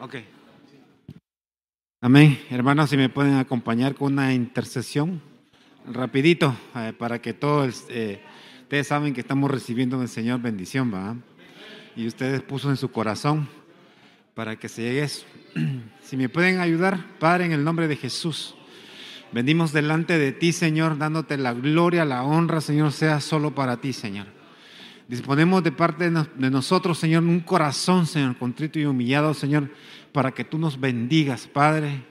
Ok. Amén. Hermanos, si me pueden acompañar con una intercesión, rapidito, eh, para que todos, eh, ustedes saben que estamos recibiendo del Señor bendición, ¿va? Y ustedes puso en su corazón para que se llegue eso. Si me pueden ayudar, Padre, en el nombre de Jesús. Venimos delante de ti, Señor, dándote la gloria, la honra, Señor, sea solo para ti, Señor. Disponemos de parte de nosotros, Señor, un corazón, Señor, contrito y humillado, Señor, para que tú nos bendigas, Padre.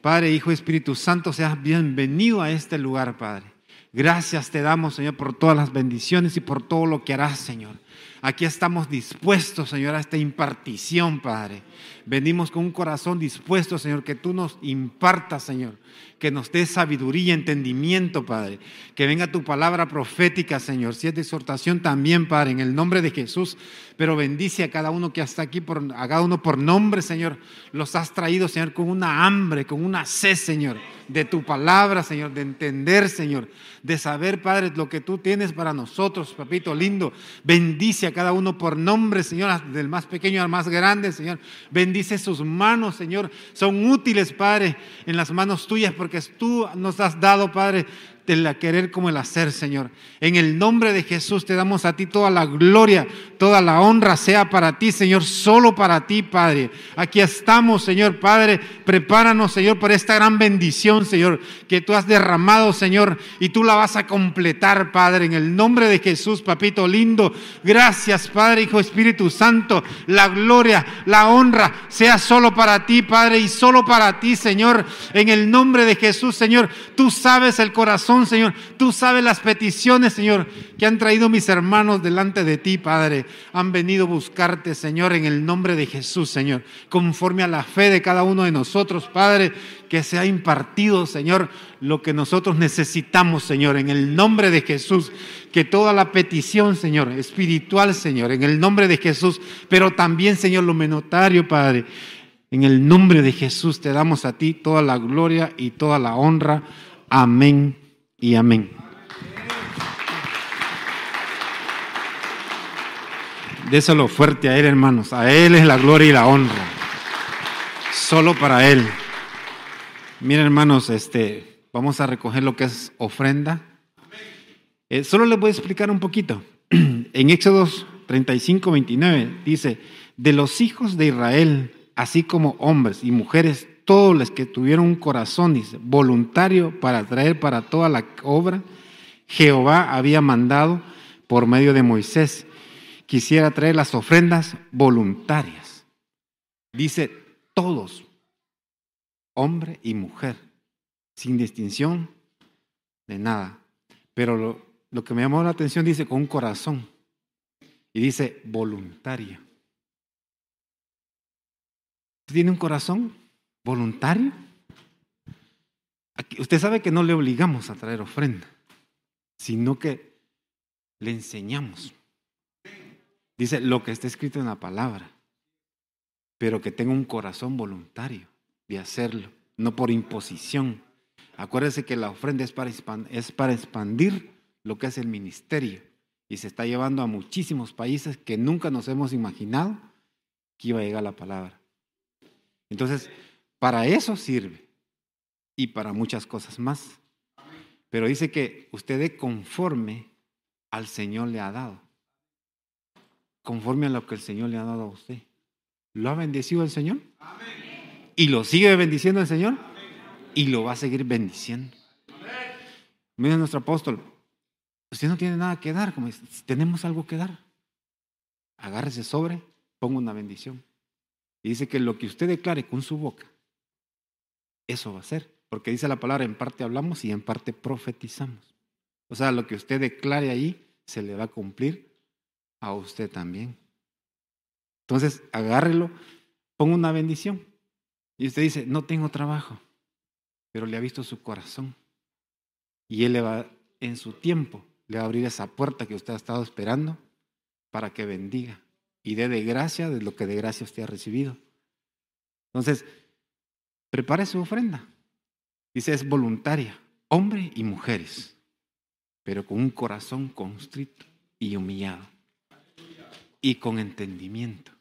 Padre, Hijo, Espíritu Santo, seas bienvenido a este lugar, Padre. Gracias te damos, Señor, por todas las bendiciones y por todo lo que harás, Señor. Aquí estamos dispuestos, Señor, a esta impartición, Padre. Venimos con un corazón dispuesto, Señor, que tú nos impartas, Señor. Que nos des sabiduría, entendimiento, Padre. Que venga tu palabra profética, Señor. Si es de exhortación también, Padre, en el nombre de Jesús. Pero bendice a cada uno que está aquí, por, a cada uno por nombre, Señor. Los has traído, Señor, con una hambre, con una sed, Señor de tu palabra, Señor, de entender, Señor, de saber, Padre, lo que tú tienes para nosotros, papito lindo. Bendice a cada uno por nombre, Señor, del más pequeño al más grande, Señor. Bendice sus manos, Señor. Son útiles, Padre, en las manos tuyas, porque tú nos has dado, Padre, el querer como el hacer, Señor. En el nombre de Jesús te damos a ti toda la gloria, toda la honra sea para ti, Señor, solo para ti, Padre. Aquí estamos, Señor, Padre. Prepáranos, Señor, por esta gran bendición, Señor, que tú has derramado, Señor, y tú la vas a completar, Padre, en el nombre de Jesús, papito lindo. Gracias, Padre, Hijo, Espíritu Santo. La gloria, la honra sea solo para ti, Padre, y solo para ti, Señor. En el nombre de Jesús, Señor, tú sabes el corazón Señor. Tú sabes las peticiones, Señor, que han traído mis hermanos delante de ti, Padre. Han venido a buscarte, Señor, en el nombre de Jesús, Señor. Conforme a la fe de cada uno de nosotros, Padre, que se ha impartido, Señor, lo que nosotros necesitamos, Señor, en el nombre de Jesús. Que toda la petición, Señor, espiritual, Señor, en el nombre de Jesús, pero también, Señor, lo menotario, Padre. En el nombre de Jesús te damos a ti toda la gloria y toda la honra. Amén y amén. Déselo fuerte a Él, hermanos. A Él es la gloria y la honra. Solo para Él. Miren, hermanos, este, vamos a recoger lo que es ofrenda. Eh, solo les voy a explicar un poquito. En Éxodos 35, 29 dice, de los hijos de Israel, así como hombres y mujeres, todos los que tuvieron un corazón, dice, voluntario para traer para toda la obra, Jehová había mandado por medio de Moisés, quisiera traer las ofrendas voluntarias. Dice todos, hombre y mujer, sin distinción de nada. Pero lo, lo que me llamó la atención dice con un corazón y dice voluntario. ¿Tiene un corazón? Voluntario. usted sabe que no le obligamos a traer ofrenda, sino que le enseñamos. Dice lo que está escrito en la palabra, pero que tenga un corazón voluntario de hacerlo, no por imposición. Acuérdese que la ofrenda es para, es para expandir lo que es el ministerio y se está llevando a muchísimos países que nunca nos hemos imaginado que iba a llegar la palabra. Entonces, para eso sirve y para muchas cosas más. Pero dice que usted de conforme al Señor le ha dado. Conforme a lo que el Señor le ha dado a usted. ¿Lo ha bendecido el Señor? ¿Y lo sigue bendiciendo el Señor? Y lo va a seguir bendiciendo. Mira nuestro apóstol, usted no tiene nada que dar, como tenemos algo que dar. Agárrese sobre, ponga una bendición. Y dice que lo que usted declare con su boca, eso va a ser. Porque dice la palabra, en parte hablamos y en parte profetizamos. O sea, lo que usted declare ahí se le va a cumplir a usted también. Entonces, agárrelo, ponga una bendición. Y usted dice, no tengo trabajo, pero le ha visto su corazón. Y Él le va, en su tiempo, le va a abrir esa puerta que usted ha estado esperando para que bendiga y dé de gracia de lo que de gracia usted ha recibido. Entonces, prepare su ofrenda. Dice, es voluntaria, hombre y mujeres, pero con un corazón constrito y humillado y con entendimiento.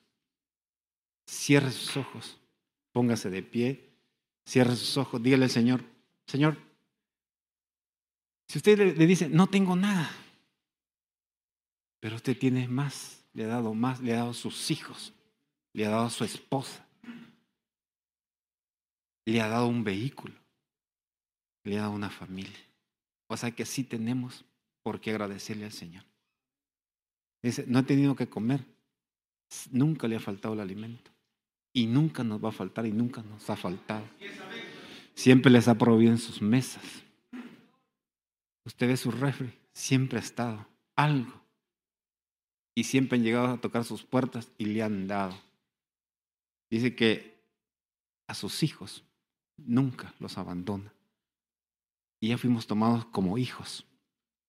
cierre sus ojos, póngase de pie, cierre sus ojos, dígale al Señor, Señor, si usted le, dice, no tengo nada, pero usted tiene más, le ha dado más, le ha dado sus hijos, le ha dado a su esposa, le ha dado un vehículo, le ha dado una familia. O sea que sí tenemos por qué agradecerle al Señor. Dice, no ha tenido que comer, nunca le ha faltado el alimento. Y nunca nos va a faltar y nunca nos ha faltado. Siempre les ha prohibido en sus mesas. Usted ve su refri, siempre ha estado algo. Y siempre han llegado a tocar sus puertas y le han dado. Dice que a sus hijos nunca los abandona. Y ya fuimos tomados como hijos.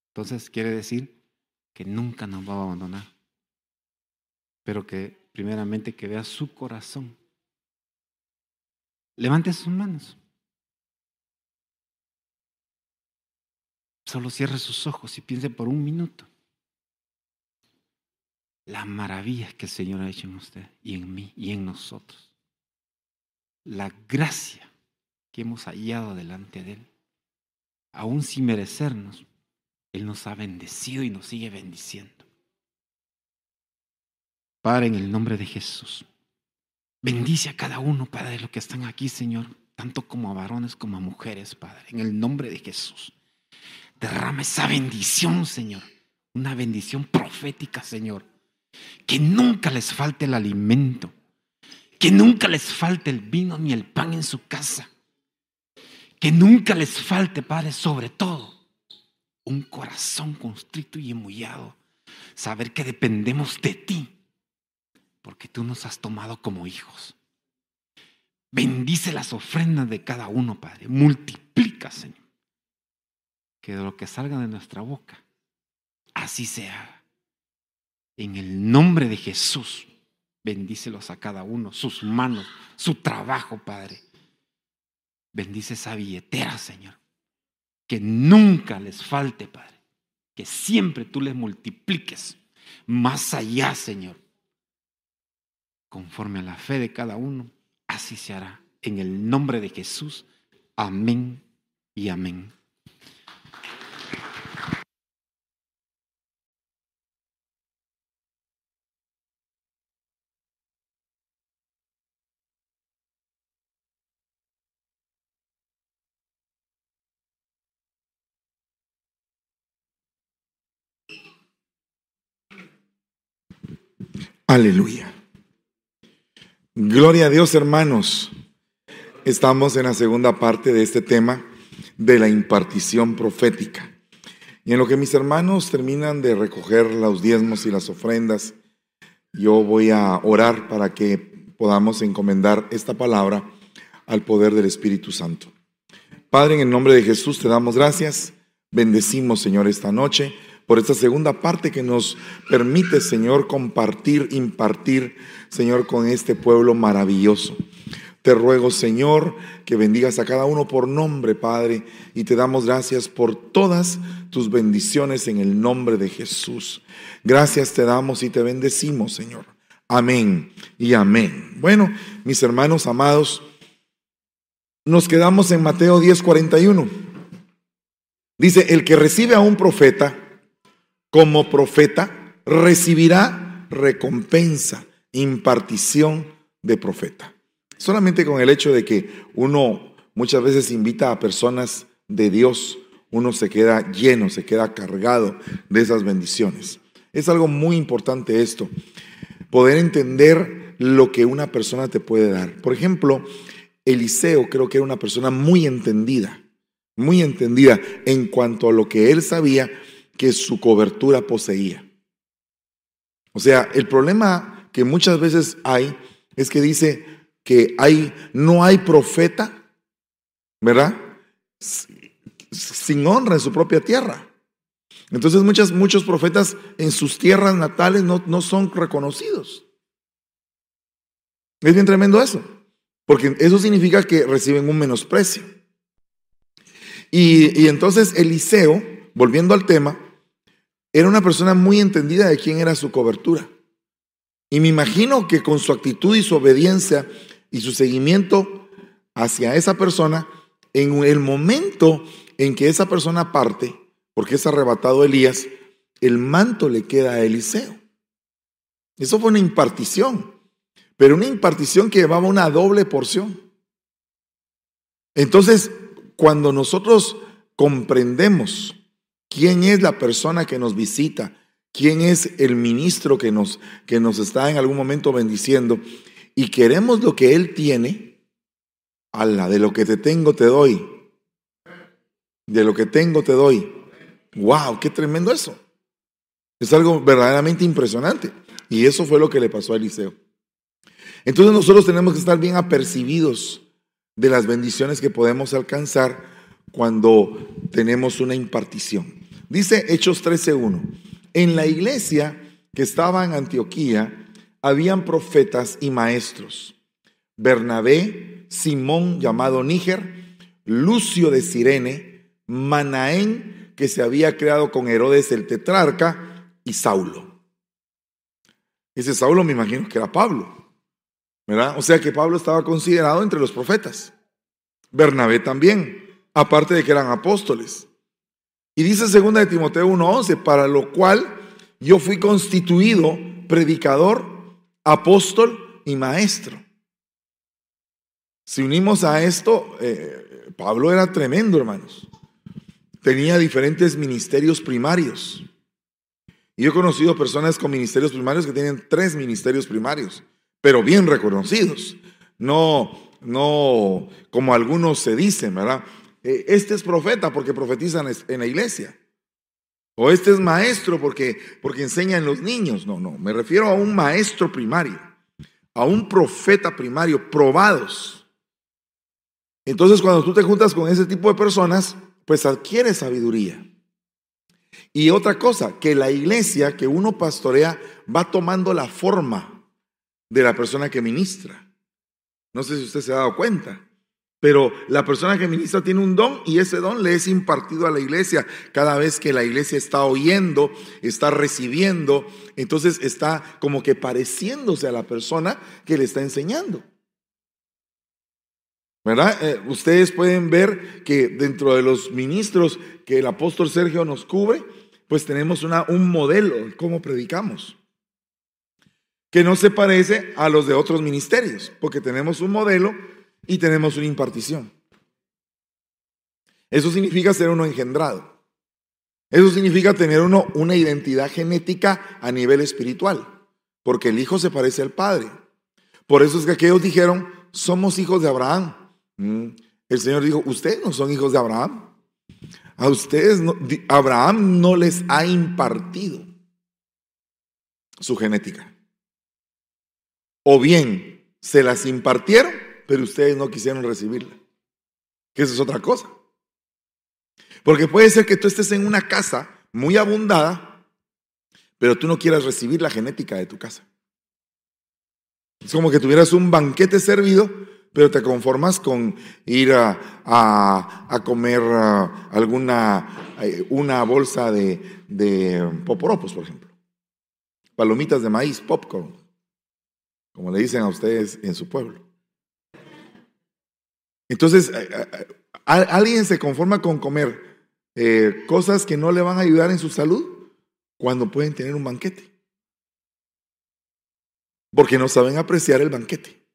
Entonces quiere decir que nunca nos va a abandonar. Pero que primeramente que vea su corazón. Levante sus manos. Solo cierre sus ojos y piense por un minuto las maravillas que el Señor ha hecho en usted y en mí y en nosotros. La gracia que hemos hallado delante de Él, aún sin merecernos, Él nos ha bendecido y nos sigue bendiciendo. Padre, en el nombre de Jesús, bendice a cada uno, Padre, de los que están aquí, Señor, tanto como a varones como a mujeres, Padre, en el nombre de Jesús. Derrama esa bendición, Señor, una bendición profética, Señor, que nunca les falte el alimento, que nunca les falte el vino ni el pan en su casa que nunca les falte, Padre, sobre todo, un corazón constrito y emullado. Saber que dependemos de ti, porque tú nos has tomado como hijos. Bendice las ofrendas de cada uno, Padre. Multiplica, Señor. Que de lo que salga de nuestra boca, así sea. En el nombre de Jesús, bendícelos a cada uno, sus manos, su trabajo, Padre Bendice esa billetera, Señor. Que nunca les falte, Padre. Que siempre tú les multipliques más allá, Señor. Conforme a la fe de cada uno, así se hará. En el nombre de Jesús. Amén y amén. Aleluya. Gloria a Dios, hermanos. Estamos en la segunda parte de este tema de la impartición profética. Y en lo que mis hermanos terminan de recoger los diezmos y las ofrendas, yo voy a orar para que podamos encomendar esta palabra al poder del Espíritu Santo. Padre, en el nombre de Jesús te damos gracias. Bendecimos, Señor, esta noche por esta segunda parte que nos permite, Señor, compartir, impartir, Señor, con este pueblo maravilloso. Te ruego, Señor, que bendigas a cada uno por nombre, Padre, y te damos gracias por todas tus bendiciones en el nombre de Jesús. Gracias te damos y te bendecimos, Señor. Amén y amén. Bueno, mis hermanos amados, nos quedamos en Mateo 10:41. Dice, el que recibe a un profeta, como profeta recibirá recompensa, impartición de profeta. Solamente con el hecho de que uno muchas veces invita a personas de Dios, uno se queda lleno, se queda cargado de esas bendiciones. Es algo muy importante esto, poder entender lo que una persona te puede dar. Por ejemplo, Eliseo creo que era una persona muy entendida, muy entendida en cuanto a lo que él sabía que su cobertura poseía. O sea, el problema que muchas veces hay es que dice que hay, no hay profeta, ¿verdad? Sin honra en su propia tierra. Entonces muchas, muchos profetas en sus tierras natales no, no son reconocidos. Es bien tremendo eso, porque eso significa que reciben un menosprecio. Y, y entonces Eliseo, volviendo al tema, era una persona muy entendida de quién era su cobertura. Y me imagino que con su actitud y su obediencia y su seguimiento hacia esa persona, en el momento en que esa persona parte, porque es arrebatado Elías, el manto le queda a Eliseo. Eso fue una impartición, pero una impartición que llevaba una doble porción. Entonces, cuando nosotros comprendemos quién es la persona que nos visita, quién es el ministro que nos, que nos está en algún momento bendiciendo y queremos lo que Él tiene, la de lo que te tengo te doy. De lo que tengo te doy. ¡Wow! ¡Qué tremendo eso! Es algo verdaderamente impresionante. Y eso fue lo que le pasó a Eliseo. Entonces nosotros tenemos que estar bien apercibidos de las bendiciones que podemos alcanzar cuando tenemos una impartición. Dice Hechos 13.1, en la iglesia que estaba en Antioquía habían profetas y maestros. Bernabé, Simón llamado Níger, Lucio de Sirene, Manaén, que se había creado con Herodes el tetrarca, y Saulo. Ese Saulo me imagino que era Pablo. ¿verdad? O sea que Pablo estaba considerado entre los profetas. Bernabé también, aparte de que eran apóstoles. Y dice segunda de Timoteo 1:11, para lo cual yo fui constituido predicador, apóstol y maestro. Si unimos a esto, eh, Pablo era tremendo, hermanos. Tenía diferentes ministerios primarios. Y yo he conocido personas con ministerios primarios que tienen tres ministerios primarios pero bien reconocidos. No, no como algunos se dicen, ¿verdad? Eh, este es profeta porque profetizan en la iglesia. O este es maestro porque, porque enseña en los niños. No, no, me refiero a un maestro primario, a un profeta primario, probados. Entonces cuando tú te juntas con ese tipo de personas, pues adquieres sabiduría. Y otra cosa, que la iglesia que uno pastorea va tomando la forma de la persona que ministra. No sé si usted se ha dado cuenta, pero la persona que ministra tiene un don y ese don le es impartido a la iglesia cada vez que la iglesia está oyendo, está recibiendo, entonces está como que pareciéndose a la persona que le está enseñando. ¿Verdad? Eh, ustedes pueden ver que dentro de los ministros que el apóstol Sergio nos cubre, pues tenemos un modelo de cómo predicamos que no se parece a los de otros ministerios, porque tenemos un modelo y tenemos una impartición. Eso significa ser uno engendrado. Eso significa tener uno una identidad genética a nivel espiritual, porque el hijo se parece al padre. Por eso es que aquellos dijeron, somos hijos de Abraham. Mm. El Señor dijo, ustedes no son hijos de Abraham. A ustedes, Abraham no les ha impartido su genética. O bien se las impartieron, pero ustedes no quisieron recibirla. Que eso es otra cosa. Porque puede ser que tú estés en una casa muy abundada, pero tú no quieras recibir la genética de tu casa. Es como que tuvieras un banquete servido, pero te conformas con ir a, comer alguna eh, una bolsa de, de poporopos, por ejemplo. Palomitas de maíz, popcorn como le dicen a ustedes en su pueblo. Entonces, eh, eh, alguien se conforma con comer eh, cosas que no le van a ayudar en su salud cuando pueden tener un banquete. Porque no saben apreciar el banquete.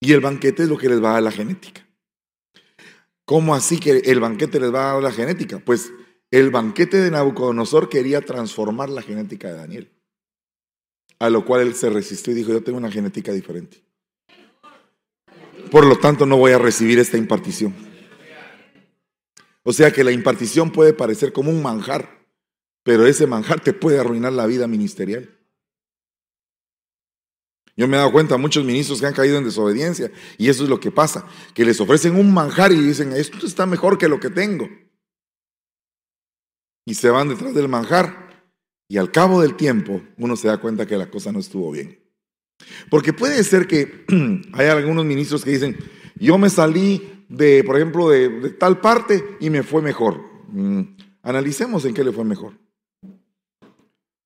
Y el banquete es lo que les va a dar la genética. ¿Cómo así que el banquete les va a dar la genética? Pues el banquete de Nabucodonosor quería transformar la genética de Daniel. A lo cual él se resistió y dijo, yo tengo una genética diferente. Por lo tanto, no voy a recibir esta impartición. O sea que la impartición puede parecer como un manjar, pero ese manjar te puede arruinar la vida ministerial. Yo me he dado cuenta, muchos ministros que han caído en desobediencia, y eso es lo que pasa, que les ofrecen un manjar y dicen, esto está mejor que lo que tengo. Y se van detrás del manjar y al cabo del tiempo uno se da cuenta que la cosa no estuvo bien. Porque puede ser que hay algunos ministros que dicen, yo me salí de, por ejemplo, de, tal parte y me fue mejor. Mm, analicemos en qué le fue mejor.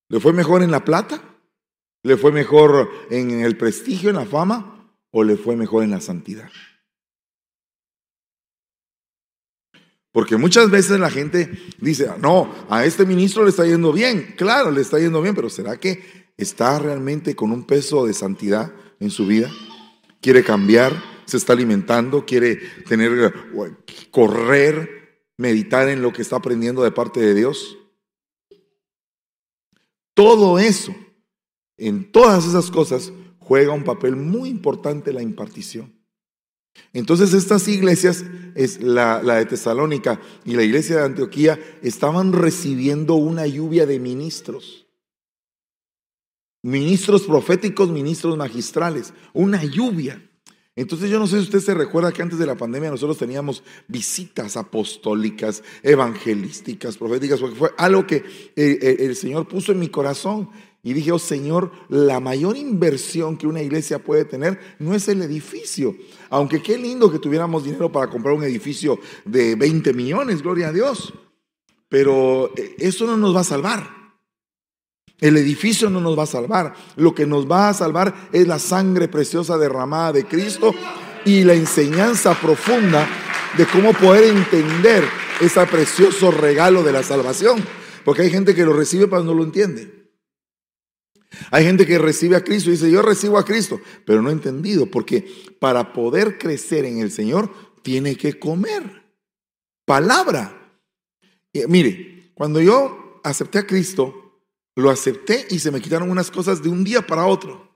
¿Le fue mejor en la plata ¿Le fue mejor en el prestigio, en la fama o le fue mejor en la santidad? Porque muchas veces la gente dice, no, a este ministro le está yendo bien. Claro, le está yendo bien, pero ¿será que está realmente con un peso de santidad en su vida? ¿Quiere cambiar? ¿Se está alimentando? ¿Quiere tener, correr, meditar en lo que está aprendiendo de parte de Dios? Todo eso, en todas esas cosas, juega un papel muy importante la impartición. Entonces estas iglesias, es la, de Tesalónica y la iglesia de Antioquía, estaban recibiendo una lluvia de ministros. Ministros proféticos, ministros magistrales, una lluvia. Entonces yo no sé si usted se recuerda que antes de la pandemia nosotros teníamos visitas apostólicas, evangelísticas, proféticas, porque fue algo que eh, eh, el Señor puso en mi corazón. Y dije, oh Señor, la mayor inversión que una iglesia puede tener no es el edificio. Aunque qué lindo que tuviéramos dinero para comprar un edificio de 20 millones, gloria a Dios. Pero eh, eso no nos va a salvar. El edificio no nos va a salvar. Lo que nos va a salvar es la sangre preciosa derramada de Cristo y la enseñanza profunda de cómo poder entender ese precioso regalo de la salvación. Porque hay gente que lo recibe pero no lo entiende. Hay gente que recibe a Cristo y dice, yo recibo a Cristo, pero no he entendido, porque para poder crecer en el Señor tiene que comer palabra. mire, cuando yo acepté a Cristo, lo acepté y se me quitaron unas cosas de un día para otro.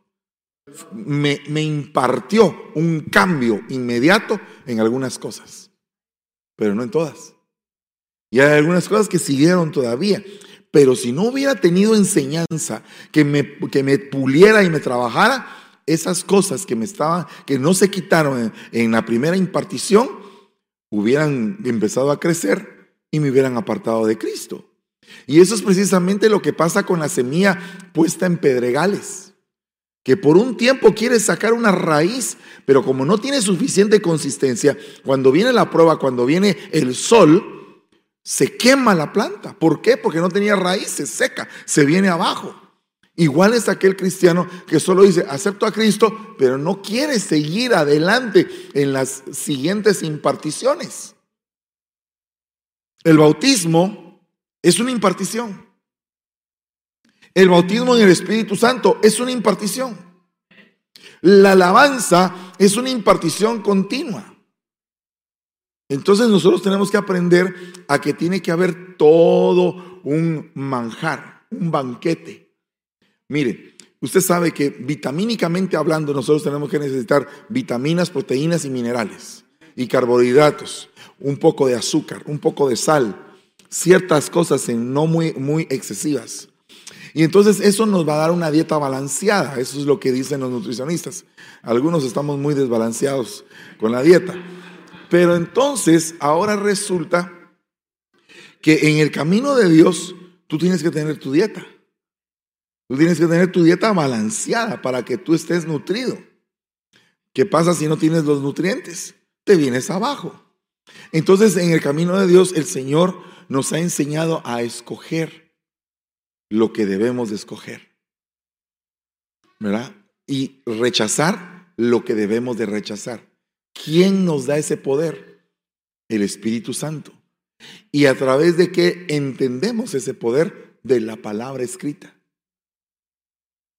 Me, impartió un cambio inmediato en algunas cosas, pero no en todas. Y hay algunas cosas que siguieron todavía. Pero si no hubiera tenido enseñanza que me, que me puliera y me trabajara, esas cosas que me estaban, que no se quitaron en, la primera impartición, hubieran empezado a crecer y me hubieran apartado de Cristo. Y eso es precisamente lo que pasa con la semilla puesta en pedregales. Que por un tiempo quiere sacar una raíz, pero como no tiene suficiente consistencia, cuando viene la prueba, cuando viene el sol, se quema la planta. ¿Por qué? Porque no tenía raíces, seca, se viene abajo. Igual es aquel cristiano que solo dice, acepto a Cristo, pero no quiere seguir adelante en las siguientes imparticiones. El bautismo es una impartición. El bautismo en el Espíritu Santo es una impartición. La alabanza es una impartición continua. Entonces nosotros tenemos que aprender a que tiene que haber todo un manjar, un banquete. Mire, usted sabe que vitamínicamente hablando nosotros tenemos que necesitar vitaminas, proteínas y minerales y carbohidratos, un poco de azúcar, un poco de sal, ciertas cosas en no muy, muy excesivas. Y entonces eso nos va a dar una dieta balanceada, eso es lo que dicen los nutricionistas. Algunos estamos muy desbalanceados con la dieta. Pero entonces ahora resulta que en el camino de Dios tú tienes que tener tu dieta. Tú tienes que tener tu dieta balanceada para que tú estés nutrido. ¿Qué pasa si no tienes los nutrientes? Te vienes abajo. Entonces en el camino de Dios el Señor nos ha enseñado a escoger lo que debemos de escoger. ¿Verdad? Y rechazar lo que debemos de rechazar. ¿Quién nos da ese poder? El Espíritu Santo. ¿Y a través de qué entendemos ese poder? De la palabra escrita.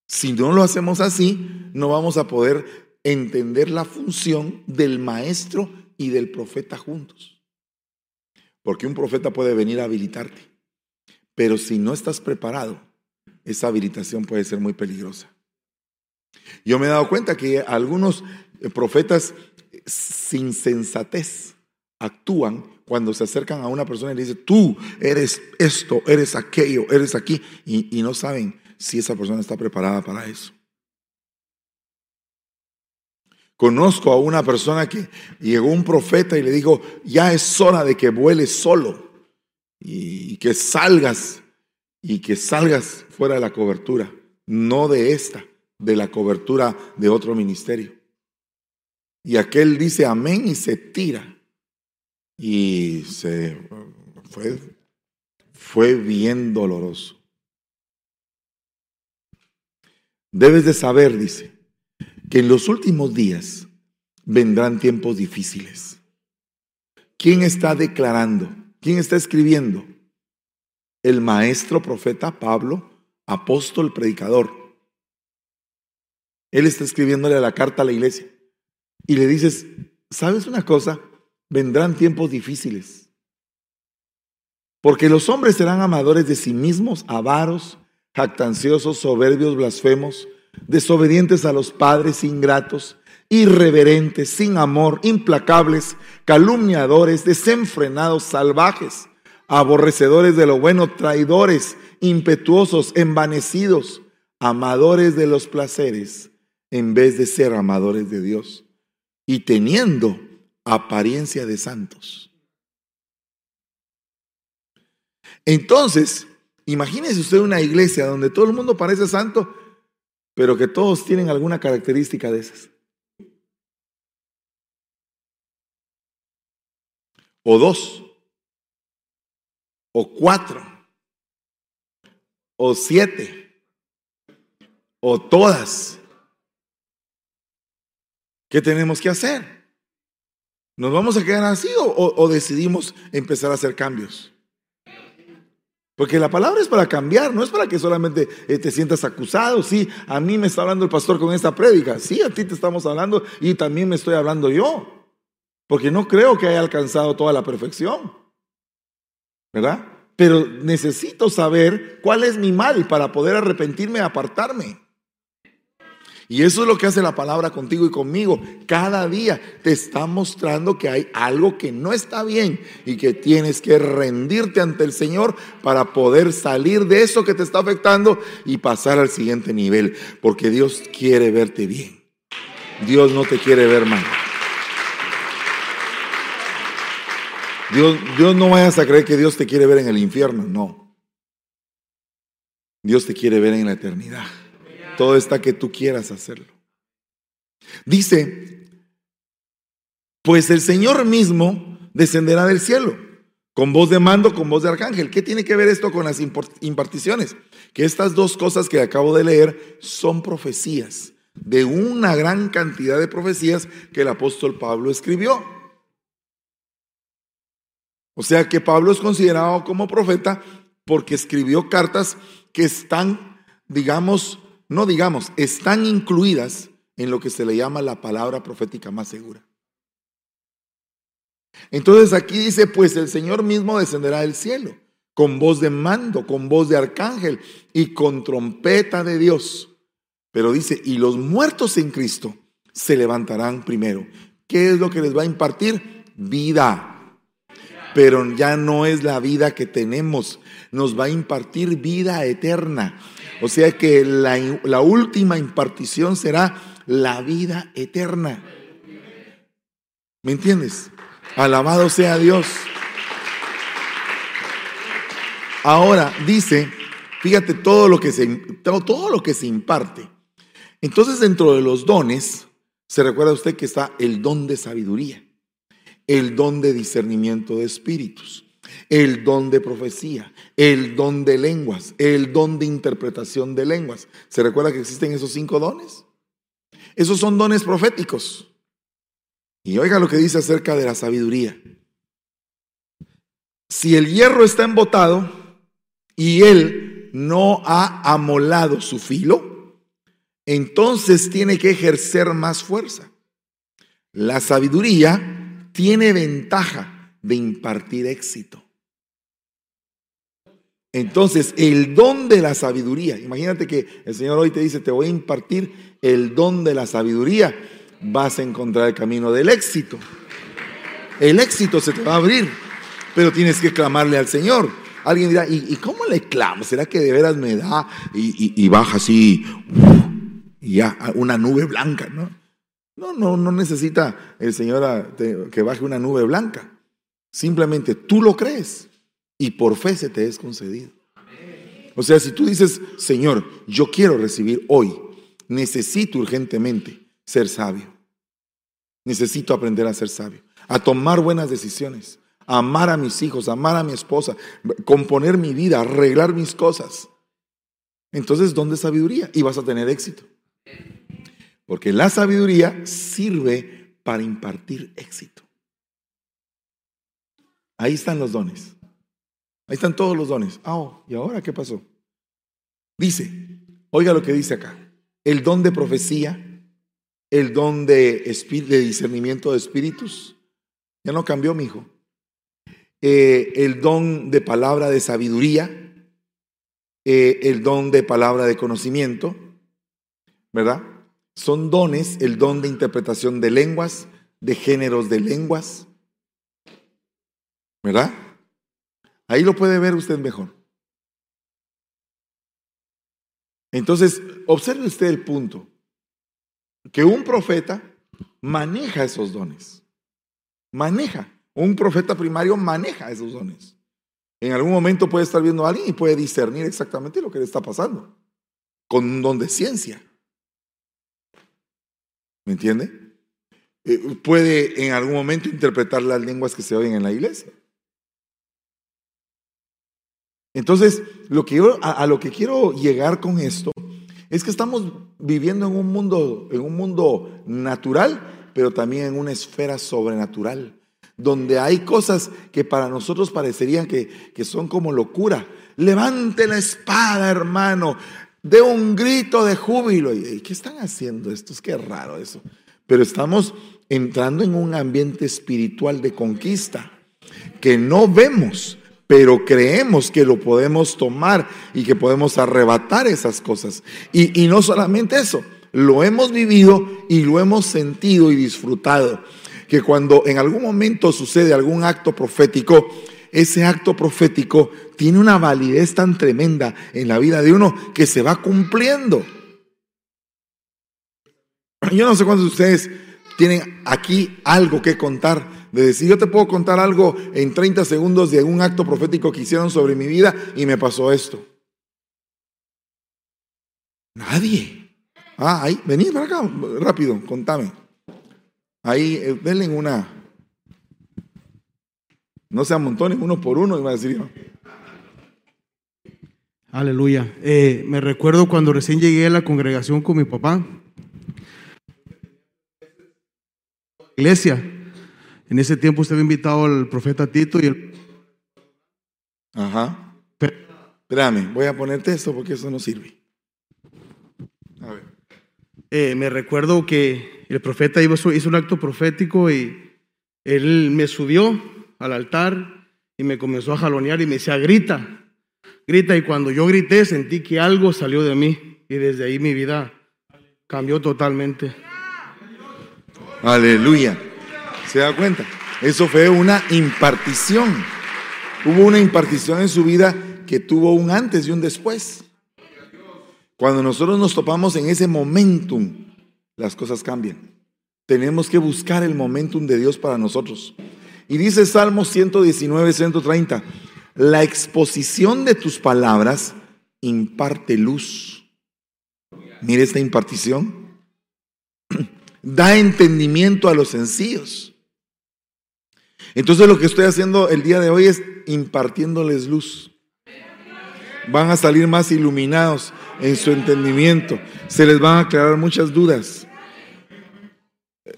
Si no lo hacemos así, no vamos a poder entender la función del maestro y del profeta juntos. Porque un profeta puede venir a habilitarte, pero si no estás preparado, esa habilitación puede ser muy peligrosa. Yo me he dado cuenta que algunos profetas sin sensatez actúan cuando se acercan a una persona y le dicen, tú eres esto, eres aquello, eres aquí, y, y no saben si esa persona está preparada para eso. Conozco a una persona que llegó un profeta y le dijo, ya es hora de que vueles solo y que salgas y que salgas fuera de la cobertura, no de esta, de la cobertura de otro ministerio. Y aquel dice amén y se tira. Y se fue, fue bien doloroso. debes de saber, dice, que en los últimos días vendrán tiempos difíciles. ¿Quién está declarando? ¿Quién está escribiendo? El maestro profeta Pablo, apóstol, predicador. Él está escribiéndole la carta a la iglesia y le dices, ¿sabes una cosa? Vendrán tiempos difíciles. Porque los hombres serán amadores de sí mismos, avaros, jactanciosos, soberbios, blasfemos, desobedientes a los padres, ingratos, irreverentes, sin amor, implacables, calumniadores, desenfrenados, salvajes, aborrecedores de lo bueno, traidores, impetuosos, envanecidos, amadores de los placeres, en vez de ser amadores de Dios, y teniendo apariencia de santos. Entonces, imagínese usted una iglesia donde todo el mundo parece santo, pero que todos tienen alguna característica de esas. O dos, o cuatro, o siete, o todas. ¿Qué tenemos que hacer? ¿Nos vamos a quedar así o, decidimos empezar a hacer cambios? Porque la palabra es para cambiar, no es para que solamente eh, te sientas acusado. Sí, a mí me está hablando el pastor con esta prédica. Sí, a ti te estamos hablando y también me estoy hablando yo. Porque no creo que haya alcanzado toda la perfección. ¿Verdad? Pero necesito saber cuál es mi mal para poder arrepentirme y apartarme. Y eso es lo que hace la palabra contigo y conmigo. Cada día te está mostrando que hay algo que no está bien y que tienes que rendirte ante el Señor para poder salir de eso que te está afectando y pasar al siguiente nivel. Porque Dios quiere verte bien. Dios no te quiere ver mal. Dios, Dios no vayas a creer que Dios te quiere ver en el infierno. No. Dios te quiere ver en la eternidad. Todo está que tú quieras hacerlo. Dice, pues el Señor mismo descenderá del cielo con voz de mando, con voz de arcángel. ¿Qué tiene que ver esto con las imparticiones? Que estas dos cosas que acabo de leer son profecías, de una gran cantidad de profecías que el apóstol Pablo escribió. O sea que Pablo es considerado como profeta porque escribió cartas que están, digamos, no digamos, están incluidas en lo que se le llama la palabra profética más segura. Entonces aquí dice, pues el Señor mismo descenderá del cielo, con voz de mando, con voz de arcángel y con trompeta de Dios. Pero dice, y los muertos en Cristo se levantarán primero. ¿Qué es lo que les va a impartir? Vida. Pero ya no es la vida que tenemos, nos va a impartir vida eterna. O sea que la, última impartición será la vida eterna. ¿Me entiendes? Alabado sea Dios. Ahora dice, fíjate todo lo que se todo lo que se imparte. Entonces, dentro de los dones, se recuerda usted que está el don de sabiduría, el don de discernimiento de espíritus, el don de profecía, el don de lenguas, el don de interpretación de lenguas. ¿Se recuerda que existen esos cinco dones? Esos son dones proféticos. Y oiga lo que dice acerca de la sabiduría. Si el hierro está embotado y él no ha amolado su filo, entonces tiene que ejercer más fuerza. La sabiduría tiene ventaja de impartir éxito. Entonces, el don de la sabiduría, imagínate que el Señor hoy te dice, te voy a impartir el don de la sabiduría, vas a encontrar el camino del éxito. El éxito se te va a abrir, pero tienes que clamarle al Señor. Alguien dirá, ¿y, cómo le clamo? ¿Será que de veras me da y, baja así, y ya, una nube blanca? ¿no? no, no, no necesita el Señor que baje una nube blanca. Simplemente tú lo crees y por fe se te es concedido. O sea, si tú dices, Señor, yo quiero recibir hoy, necesito urgentemente ser sabio. Necesito aprender a ser sabio, a tomar buenas decisiones, a amar a mis hijos, a amar a mi esposa, componer mi vida, arreglar mis cosas. entonces don de sabiduría y vas a tener éxito. Porque la sabiduría sirve para impartir éxito. Ahí están los dones. Ahí están todos los dones. Ah, oh, ¿y ahora qué pasó? Dice, oiga lo que dice acá. El don de profecía, el don de, de discernimiento de espíritus. Ya no cambió, mi hijo. Eh, el don de palabra de sabiduría, eh, el don de palabra de conocimiento, ¿verdad? Son dones, el don de interpretación de lenguas, de géneros de lenguas, ¿verdad? Ahí lo puede ver usted mejor. Entonces, observe usted el punto, que un profeta maneja esos dones, maneja. Un profeta primario maneja esos dones. En algún momento puede estar viendo a alguien y puede discernir exactamente lo que le está pasando, con un don de ciencia. ¿Me entiende? Eh, puede en algún momento interpretar las lenguas que se oyen en la iglesia. Entonces, lo que a, a, lo que quiero llegar con esto es que estamos viviendo en un mundo, en un mundo natural, pero también en una esfera sobrenatural donde hay cosas que para nosotros parecerían que, son como locura. Levante la espada, hermano, de un grito de júbilo. ¿Y qué están haciendo estos? Qué raro eso. Pero estamos entrando en un ambiente espiritual de conquista que no vemos, pero creemos que lo podemos tomar y que podemos arrebatar esas cosas. Y, y no solamente eso, lo hemos vivido y lo hemos sentido y disfrutado que cuando en algún momento sucede algún acto profético, ese acto profético tiene una validez tan tremenda en la vida de uno que se va cumpliendo. Yo no sé cuántos de ustedes tienen aquí algo que contar, de decir, yo te puedo contar algo en 30 segundos de un acto profético que hicieron sobre mi vida y me pasó esto. Nadie. Ah, ahí, vení para acá, rápido, contame. Ahí, eh, denle una. No se amontonen uno por uno, iba a decir yo. Aleluya. Eh, me recuerdo cuando recién llegué a la congregación con mi papá. Iglesia. En ese tiempo usted había invitado al profeta Tito y el. Ajá. Espérame, voy a ponerte esto porque eso no sirve. A ver. Eh, me recuerdo que el profeta hizo, un acto profético y él me subió al altar y me comenzó a jalonear y me decía, grita, grita. Y cuando yo grité sentí que algo salió de mí y desde ahí mi vida cambió totalmente. Aleluya. ¿Se da cuenta? Eso fue una impartición. Hubo una impartición en su vida que tuvo un antes y un después. Cuando nosotros nos topamos en ese momentum las cosas cambian. Tenemos que buscar el momentum de Dios para nosotros. Y dice Salmo 119, 130, la exposición de tus palabras imparte luz. Mire esta impartición. Da entendimiento a los sencillos. Entonces lo que estoy haciendo el día de hoy es impartiéndoles luz. Van a salir más iluminados en su entendimiento. Se les van a aclarar muchas dudas.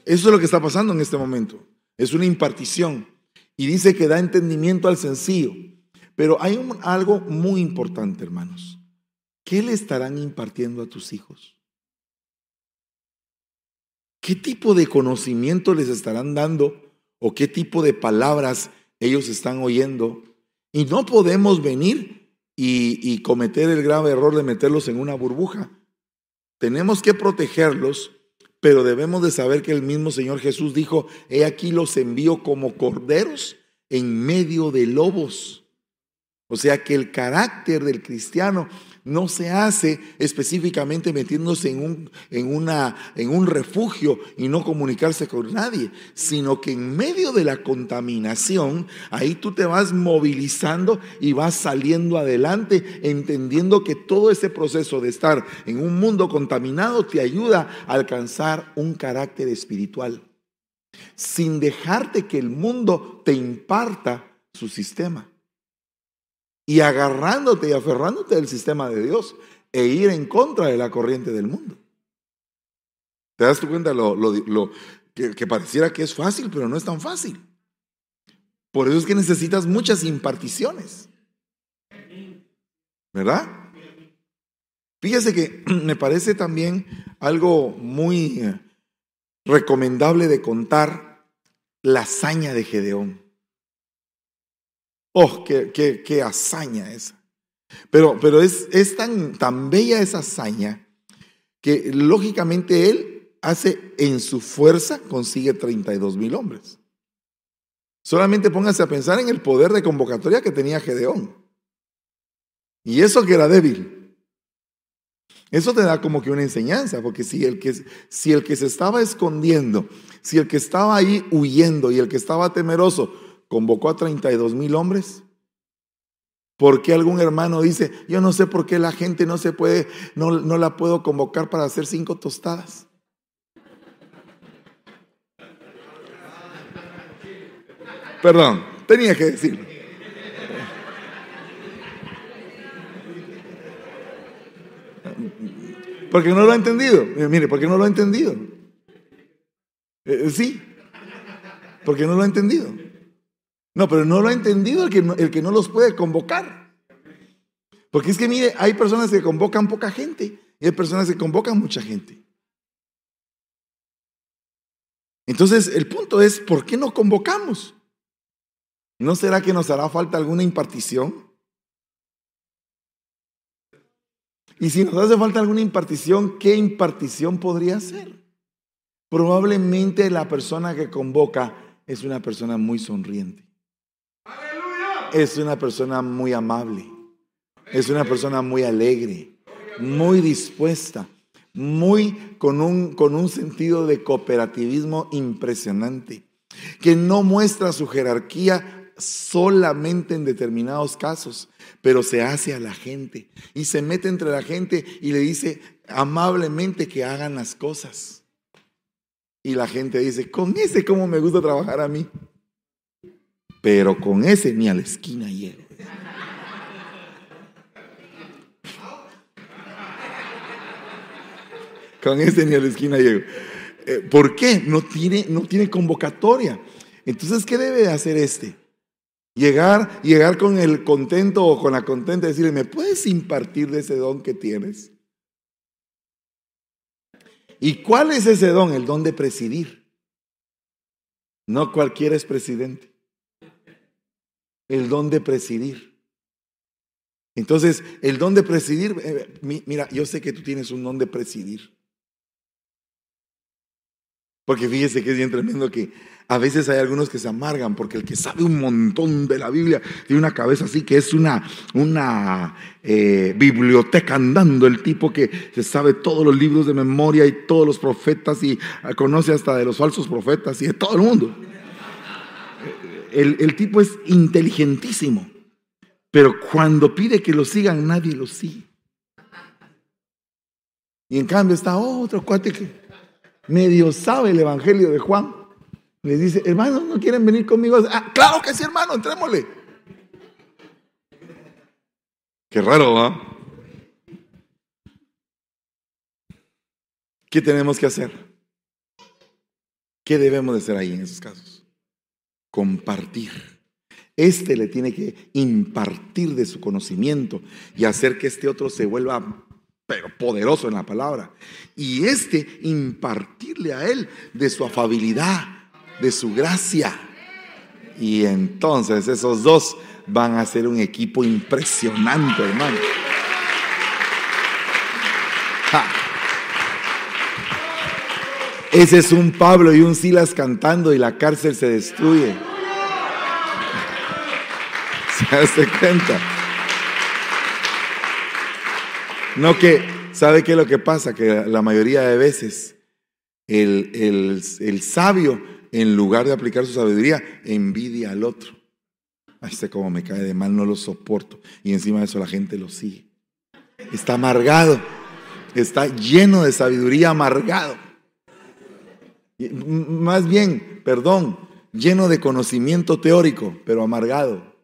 Eso es lo que está pasando en este momento. Es una impartición. Y dice que da entendimiento al sencillo. Pero hay algo muy importante, hermanos. ¿Qué le estarán impartiendo a tus hijos? ¿Qué tipo de conocimiento les estarán dando o qué tipo de palabras ellos están oyendo? Y no podemos venir y, cometer el grave error de meterlos en una burbuja. Tenemos que protegerlos pero debemos de saber que el mismo Señor Jesús dijo, he aquí los envío como corderos en medio de lobos. O sea que el carácter del cristiano no se hace específicamente metiéndose en un, en, una, en un refugio y no comunicarse con nadie, sino que en medio de la contaminación, ahí tú te vas movilizando y vas saliendo adelante, entendiendo que todo ese proceso de estar en un mundo contaminado te ayuda a alcanzar un carácter espiritual, sin dejarte que el mundo te imparta su sistema y agarrándote y aferrándote del sistema de Dios, e ir en contra de la corriente del mundo. ¿Te das cuenta lo, lo, que, que pareciera que es fácil, pero no es tan fácil? Por eso es que necesitas muchas imparticiones. ¿Verdad? Fíjese que me parece también algo muy eh, recomendable de contar la hazaña de Gedeón. Oh, qué, qué, hazaña esa. Pero, pero es, es tan, tan bella esa hazaña que lógicamente él hace en su fuerza, consigue 32 mil hombres. Solamente póngase a pensar en el poder de convocatoria que tenía Gedeón. Y eso que era débil. Eso te da como que una enseñanza, porque si el que, si el que se estaba escondiendo, si el que estaba ahí huyendo y el que estaba temeroso convocó a 32 mil hombres, ¿por qué algún hermano dice, yo no sé por qué la gente no se puede, no, no la puedo convocar para hacer cinco tostadas? Perdón, tenía que decirlo. Porque no lo ha entendido. Mire, porque no lo ha entendido. Eh, sí, porque no lo ha entendido. No, pero no lo ha entendido el que no, el que no los puede convocar. Porque es que, mire, hay personas que convocan poca gente y hay personas que convocan mucha gente. Entonces, el punto es, ¿por qué no convocamos? ¿No será que nos hará falta alguna impartición? Y si nos hace falta alguna impartición, ¿qué impartición podría ser? Probablemente la persona que convoca es una persona muy sonriente. Es una persona muy amable. Es una persona muy alegre, muy dispuesta, muy con un, con un sentido de cooperativismo impresionante, que no muestra su jerarquía solamente en determinados casos, pero se hace a la gente y se mete entre la gente y le dice amablemente que hagan las cosas. Y la gente dice, con ese cómo me gusta trabajar a mí, pero con ese ni a la esquina llego. Con ese ni a la esquina llego. Eh, ¿Por qué? No tiene, no tiene convocatoria. Entonces, ¿qué debe hacer este? Llegar, llegar con el contento o con la contenta y decirle, ¿me puedes impartir de ese don que tienes? ¿Y cuál es ese don? El don de presidir. No cualquiera es presidente. El don de presidir. Entonces, el don de presidir, eh, mira, yo sé que tú tienes un don de presidir. Porque fíjese que es bien tremendo que a veces hay algunos que se amargan porque el que sabe un montón de la Biblia tiene una cabeza así que es una, una eh, biblioteca andando, el tipo que se sabe todos los libros de memoria y todos los profetas y conoce hasta de los falsos profetas y de todo el mundo. El, tipo es inteligentísimo, pero cuando pide que lo sigan nadie lo sigue. Y en cambio está otro cuate que medio sabe el Evangelio de Juan, le dice, hermanos, ¿no quieren venir conmigo? Ah, claro que sí, hermano, entrémosle. Qué raro, ¿va? ¿Qué tenemos que hacer? ¿Qué debemos de hacer ahí en esos casos? Compartir. Este le tiene que impartir de su conocimiento y hacer que este otro se vuelva pero poderoso en la palabra. Y este impartirle a él de su afabilidad, de su gracia. Y entonces esos dos van a ser un equipo impresionante, hermano. Ese es un Pablo y un Silas cantando y la cárcel se destruye. ¿Se hace cuenta? No que, ¿sabe qué es lo que pasa? Que la mayoría de veces el, el, sabio, en lugar de aplicar su sabiduría, envidia al otro. Ay, sé cómo me cae de mal, no lo soporto. Y encima de eso la gente lo sigue. Está amargado. Está lleno de sabiduría amargado. Más bien, perdón, lleno de conocimiento teórico, pero amargado.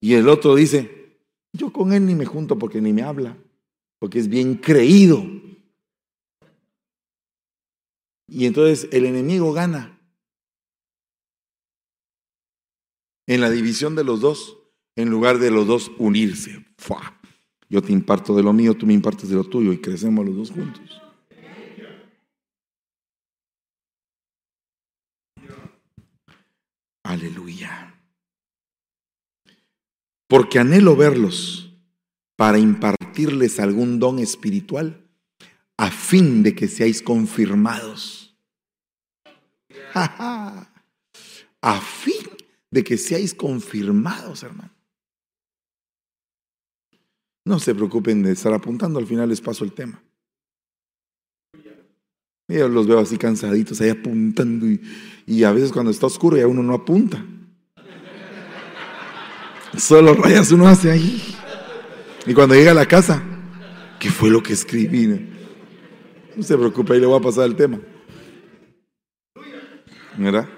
Y el otro dice, Yo con él ni me junto porque ni me habla, porque es bien creído. Y entonces el enemigo gana. En la división de los dos, en lugar de los dos unirse. Yo te imparto de lo mío, tú me impartes de lo tuyo y crecemos los dos juntos. Aleluya. Porque anhelo verlos para impartirles algún don espiritual a fin de que seáis confirmados. a fin de que seáis confirmados, hermano. No se preocupen de estar apuntando, al final les paso el tema. Yo los veo así cansaditos ahí apuntando y, y a veces cuando está oscuro ya uno no apunta. Solo rayas uno hace ahí. Y cuando llega a la casa, ¿qué fue lo que escribí? No se preocupe, ahí le voy a pasar el tema. ¿Verdad?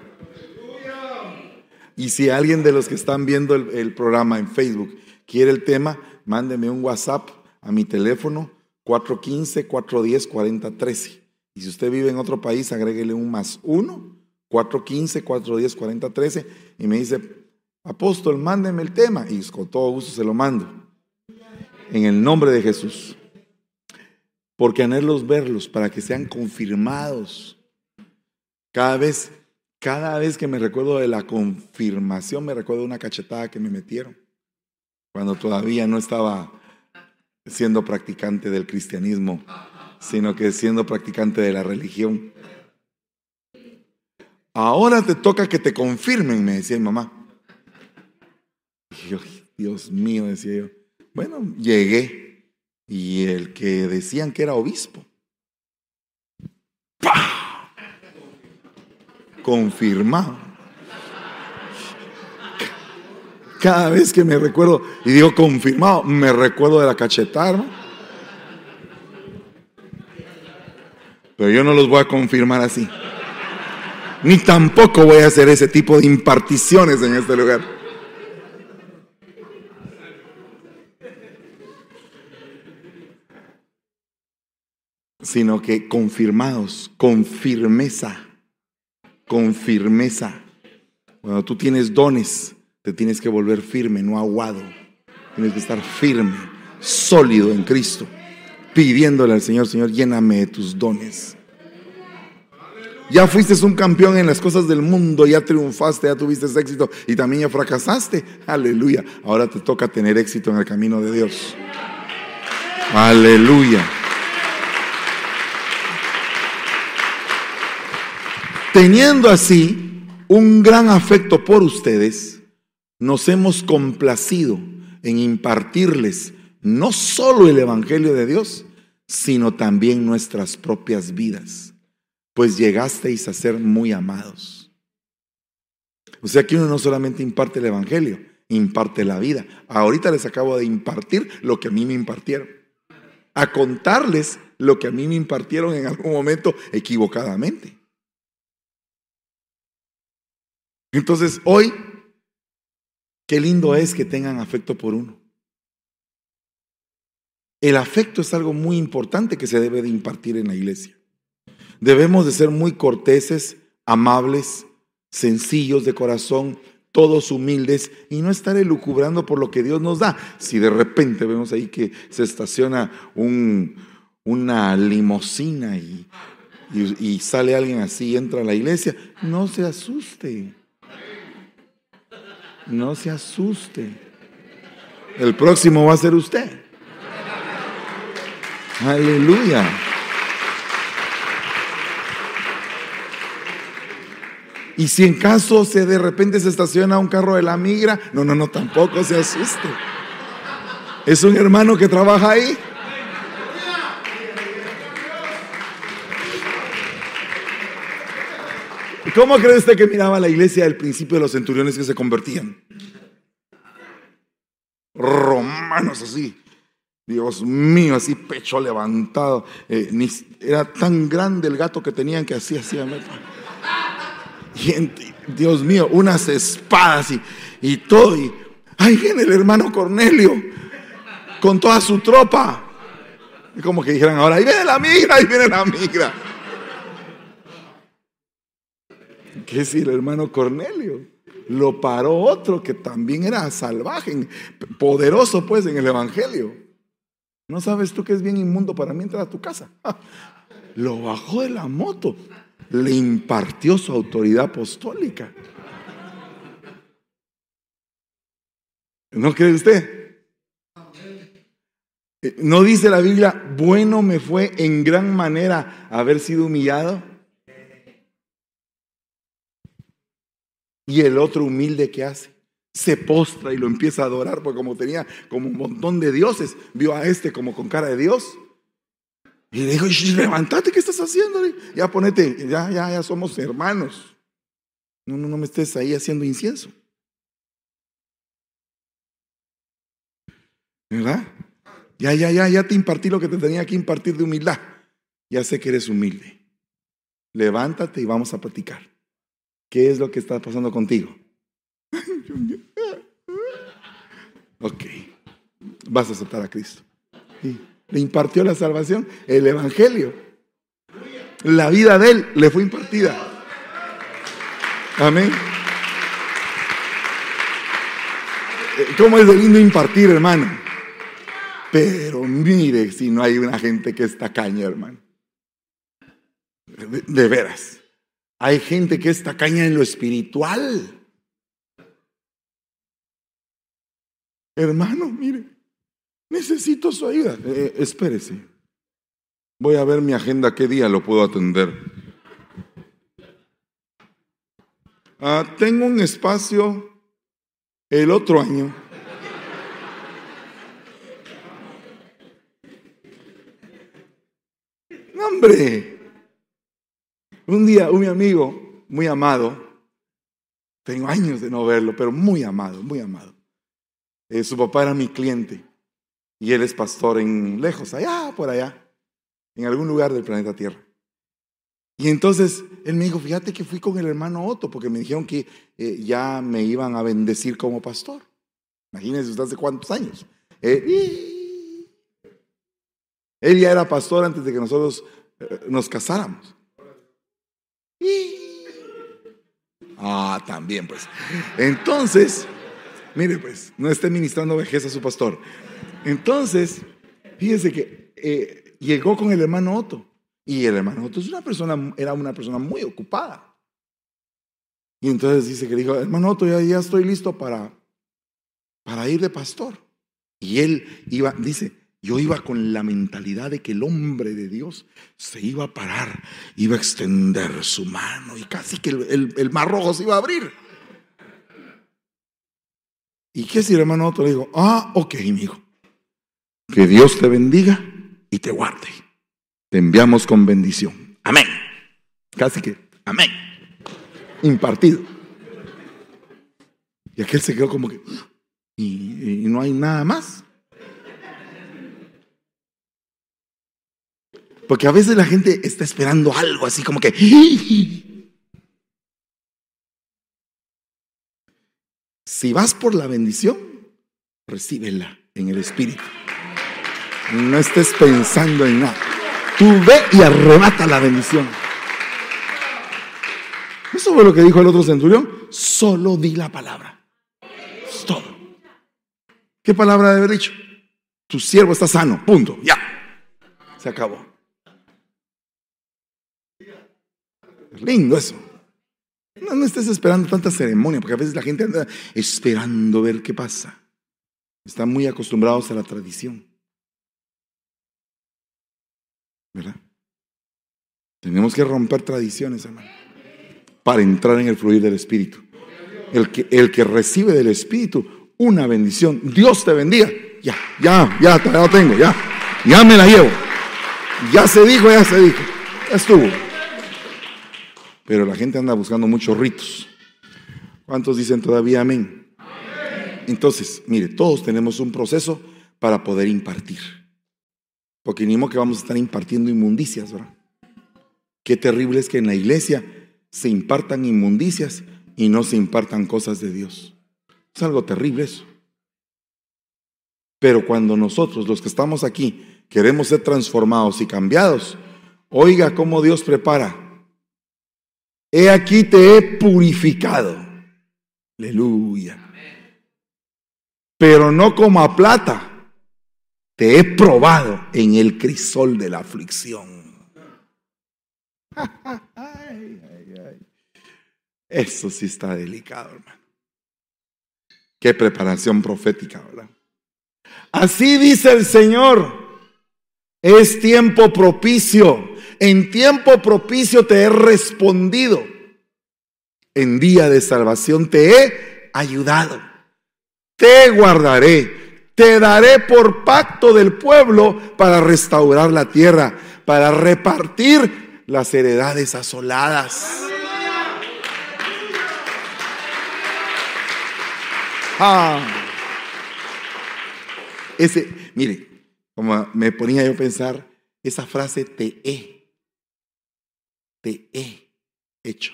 Y si alguien de los que están viendo el, programa en Facebook quiere el tema, mándeme un WhatsApp a mi teléfono 415-410-4013. Y si usted vive en otro país, agréguele un más uno, 415-410-4013 y me dice, apóstol, mándeme el tema. Y con todo gusto se lo mando. En el nombre de Jesús. Porque anhelos verlos para que sean confirmados. Cada vez cada vez que me recuerdo de la confirmación, me recuerdo una cachetada que me metieron cuando todavía no estaba siendo practicante del cristianismo, sino que siendo practicante de la religión. Ahora te toca que te confirmen, me decía mi mamá. Dios mío, decía yo. Bueno, llegué y el que decían que era obispo. ¡Pah! confirmado. Cada vez que me recuerdo, y digo confirmado, me recuerdo de la cachetada. Pero yo no los voy a confirmar así. Ni tampoco voy a hacer ese tipo de imparticiones en este lugar. Sino que confirmados, con firmeza con firmeza. Cuando tú tienes dones, te tienes que volver firme, no aguado. Tienes que estar firme, sólido en Cristo, pidiéndole al Señor, Señor, lléname de tus dones. Ya fuiste un campeón en las cosas del mundo, ya triunfaste, ya tuviste éxito y también ya fracasaste. Aleluya. Ahora te toca tener éxito en el camino de Dios. Aleluya. Teniendo así un gran afecto por ustedes, nos hemos complacido en impartirles no solo el Evangelio de Dios, sino también nuestras propias vidas, pues llegasteis a ser muy amados. O sea que uno no solamente imparte el Evangelio, imparte la vida. Ahorita les acabo de impartir lo que a mí me impartieron. A contarles lo que a mí me impartieron en algún momento equivocadamente. Entonces, hoy, qué lindo es que tengan afecto por uno. El afecto es algo muy importante que se debe de impartir en la iglesia. Debemos de ser muy corteses, amables, sencillos de corazón, todos humildes y no estar elucubrando por lo que Dios nos da. Si de repente vemos ahí que se estaciona un, una limosina y, y sale alguien así y entra a la iglesia, no se asuste. No se asuste. El próximo va a ser usted. Aleluya. Y si en caso se de repente se estaciona un carro de la migra, no, no, no, tampoco se asuste. Es un hermano que trabaja ahí. ¿Cómo cree usted que miraba la iglesia al principio de los centuriones que se convertían? Romanos así. Dios mío, así pecho levantado. Eh, era tan grande el gato que tenían que así hacía. Y Dios mío, unas espadas y, y todo. Y ahí viene el hermano Cornelio. con toda su tropa. Es como que dijeran ahora, ahí viene la migra, ahí viene la migra. ¿Qué es el hermano Cornelio? Lo paró otro que también era salvaje, poderoso pues en el Evangelio. ¿No sabes tú que es bien inmundo para mí entrar a tu casa? Lo bajó de la moto, le impartió su autoridad apostólica. ¿No cree usted? Eh, ¿No dice la Biblia, bueno me fue en gran manera haber sido humillado? Y el otro humilde que hace, se postra y lo empieza a adorar, porque como tenía como un montón de dioses, vio a este como con cara de Dios. Y le dijo, levántate, ¿qué estás haciendo? Ya ponete, ya, ya, ya somos hermanos. No, no, no me estés ahí haciendo incienso. ¿Verdad? Ya, ya, ya, ya te impartí lo que te tenía que impartir de humildad. Ya sé que eres humilde. Levántate y vamos a platicar. ¿Qué es lo que está pasando contigo? Ok, vas a aceptar a Cristo. Le impartió la salvación, el Evangelio. La vida de él le fue impartida. Amén. Eh, ¿Cómo es de lindo impartir, hermano? Pero mire si no hay una gente que está caña, hermano. de veras. Hay gente que está caña en lo espiritual. Hermano, mire, necesito su ayuda. Eh, eh, espérese. Voy a ver mi agenda, qué día lo puedo atender. Ah, tengo un espacio el otro año. hombre, un día, un amigo muy amado, tengo años de no verlo, pero muy amado, muy amado. Eh, su papá era mi cliente y él es pastor en lejos, allá, por allá, en algún lugar del planeta Tierra. Y entonces él me dijo, fíjate que fui con el hermano Otto porque me dijeron que eh, ya me iban a bendecir como pastor. Imagínense usted hace cuántos años. Eh, él ya era pastor antes de que nosotros nos casáramos. Ah, también pues. Entonces, mire pues, no esté ministrando vejez a su pastor. Entonces, fíjese que eh, llegó con el hermano Otto. Y el hermano Otto es una persona, era una persona muy ocupada. Y entonces dice que dijo, hermano Otto, ya, estoy listo para, para ir de pastor. Y él iba, dice, yo iba con la mentalidad de que el hombre de Dios se iba a parar, iba a extender su mano y casi que el, mar rojo se iba a abrir. ¿Y qué si el hermano otro le dijo? Ah, ok, amigo. Que Dios te bendiga y te guarde. Te enviamos con bendición. Amén. Casi que, amén. Impartido. Y aquel se quedó como que, y no hay nada más. Porque a veces la gente está esperando algo así como que... Si vas por la bendición, recíbela en el Espíritu. No estés pensando en nada. Tú ve y arrebata la bendición. Eso fue lo que dijo el otro centurión. Solo di la palabra. Es todo. ¿Qué palabra debe haber dicho? Tu siervo está sano. Punto. Ya. Se acabó. Lindo eso. No, estés esperando tanta ceremonia, porque a veces la gente anda esperando ver qué pasa. Están muy acostumbrados a la tradición. ¿Verdad? Tenemos que romper tradiciones, hermano, para entrar en el fluir del Espíritu. El que, el que recibe del Espíritu una bendición, Dios te bendiga. Ya, ya, ya, ya lo tengo, ya. Ya me la llevo. Ya se dijo, ya se dijo. Ya estuvo. Pero la gente anda buscando muchos ritos. ¿Cuántos dicen todavía amén? Entonces, mire, todos tenemos un proceso para poder impartir. Porque ni modo que vamos a estar impartiendo inmundicias, ¿verdad? Qué terrible es que en la iglesia se impartan inmundicias y no se impartan cosas de Dios. Es algo terrible eso. Pero cuando nosotros, los que estamos aquí, queremos ser transformados y cambiados, oiga cómo Dios prepara. He aquí te he purificado. Aleluya. Pero no como a plata, te he probado en el crisol de la aflicción. Eso sí está delicado, hermano. Qué preparación profética, ¿verdad? Así dice el Señor. Es tiempo propicio. En tiempo propicio te he respondido. En día de salvación te he ayudado. Te guardaré. Te daré por pacto del pueblo para restaurar la tierra, para repartir las heredades asoladas. Ah. Ese, mire, como me ponía yo a pensar, esa frase te he, te he hecho,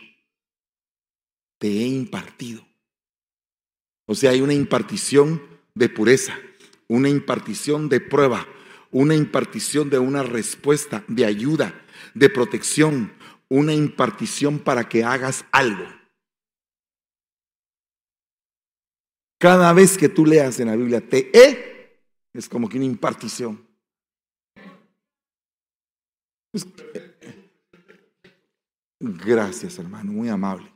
te he impartido. O sea, hay una impartición de pureza, una impartición de prueba, una impartición de una respuesta, de ayuda, de protección, una impartición para que hagas algo. Cada vez que tú leas en la Biblia, te he es como que una impartición. Gracias, hermano, muy amable.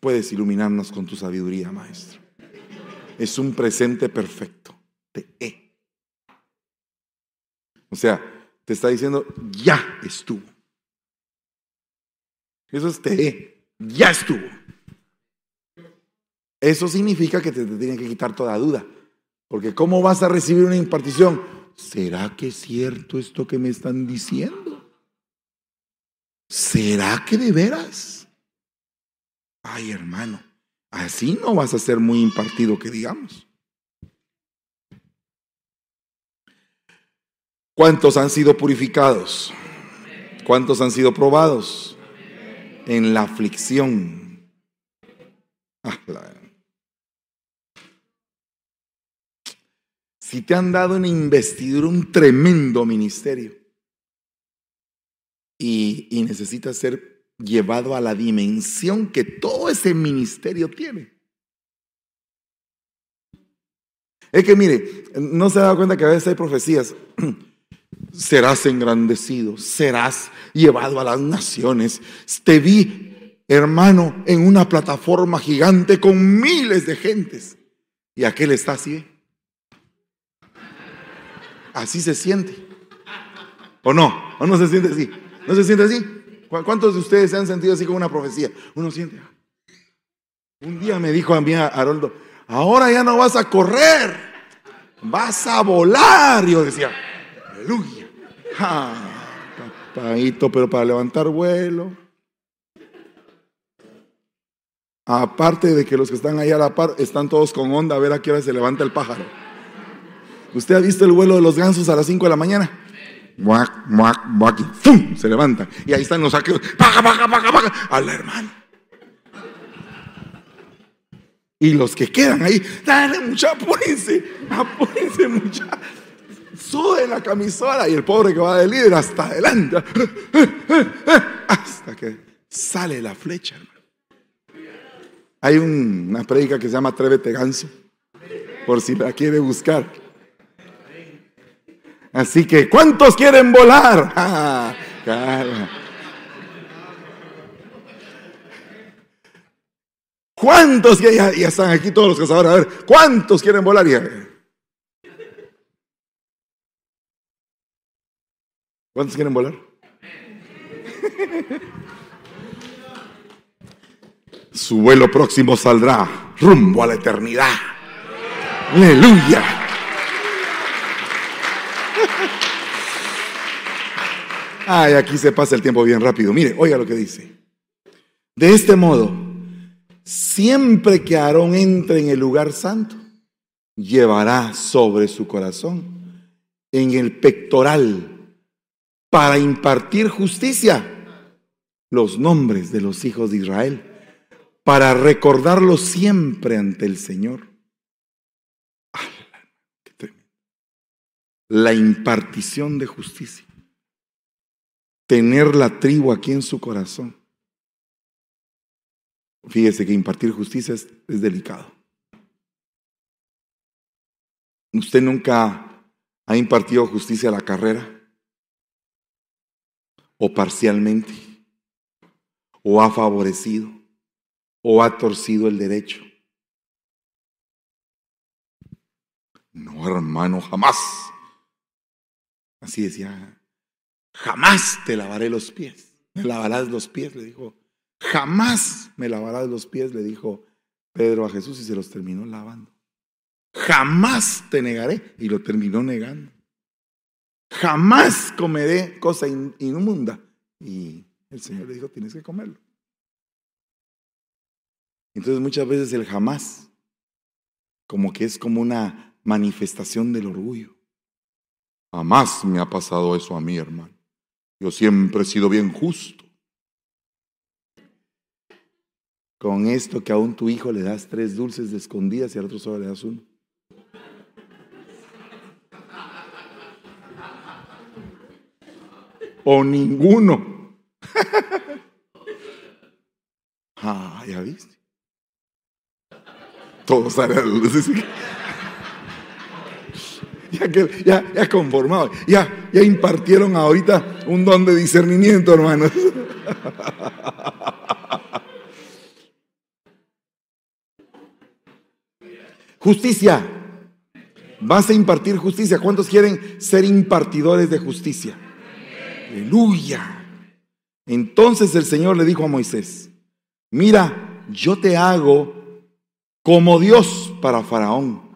Puedes iluminarnos con tu sabiduría, maestro. Es un presente perfecto. Te he. O sea, te está diciendo, ya estuvo. Eso es te he. Ya estuvo. Eso significa que te, te tienen que quitar toda duda. Porque ¿cómo vas a recibir una impartición? ¿Será que es cierto esto que me están diciendo? ¿Será que de veras? Ay, hermano, así no vas a ser muy impartido que digamos. ¿Cuántos han sido purificados? ¿Cuántos han sido probados? En la aflicción. Ah, si te han dado una investidura, un tremendo ministerio, y, y necesitas ser llevado a la dimensión que todo ese ministerio tiene. Es que mire, no se ha dado cuenta que a veces hay profecías. Serás engrandecido, serás llevado a las naciones. Te vi, hermano, en una plataforma gigante con miles de gentes. Y aquel está así. Así se siente. ¿O no? ¿O no se siente así? ¿No se siente así? ¿Cuántos de ustedes se han sentido así con una profecía? Uno siente. Un día me dijo a mí Haroldo, ahora ya no vas a correr, vas a volar. Yo decía, aleluya. Ah, pero para levantar vuelo. Aparte de que los que están ahí a la par están todos con onda a ver a qué hora se levanta el pájaro. ¿Usted ha visto el vuelo de los gansos a las 5 de la mañana? ¡Fum! Se levanta. Y ahí están los saqueos. ¡Paga, paga, paga, paga! A la hermana. Y los que quedan ahí, dale mucha, apúrense, apúrense mucha. Sube la camisola y el pobre que va de líder hasta adelante. Hasta que sale la flecha. Hay una predica que se llama Atrévete Ganso, por si la quiere buscar. Así que, ¿cuántos quieren volar? ¿Cuántos? Ya, están aquí todos los cazadores. A ver, ¿cuántos quieren volar? ¿Cuántos quieren volar? Su vuelo próximo saldrá rumbo a la eternidad. Aleluya. Ay, aquí se pasa el tiempo bien rápido. Mire, oiga lo que dice. De este modo, siempre que Aarón entre en el lugar santo, llevará sobre su corazón, en el pectoral, para impartir justicia, los nombres de los hijos de Israel, para recordarlos siempre ante el Señor. la impartición de justicia. Tener la tribu aquí en su corazón. Fíjese que impartir justicia es, delicado. ¿Usted nunca ha impartido justicia a la carrera? ¿O parcialmente? ¿O ha favorecido? ¿O ha torcido el derecho? No, hermano, jamás. Así decía, jamás te lavaré los pies. Me lavarás los pies, le dijo. Jamás me lavarás los pies, le dijo Pedro a Jesús y se los terminó lavando. Jamás te negaré y lo terminó negando. Jamás comeré cosa inmunda. Y el Señor le dijo, tienes que comerlo. Entonces muchas veces el jamás, como que es como una manifestación del orgullo. Jamás me ha pasado eso a mí, hermano. Yo siempre he sido bien justo. Con esto que a un tu hijo le das tres dulces de escondidas y al otro solo le das uno. o ninguno. ah, ya viste. Todos salen a Ya, que, conformado, ya, ya impartieron ahorita un don de discernimiento, hermanos. Justicia. Vas a impartir justicia. ¿Cuántos quieren ser impartidores de justicia? Aleluya. Entonces el Señor le dijo a Moisés, mira, yo te hago como Dios para Faraón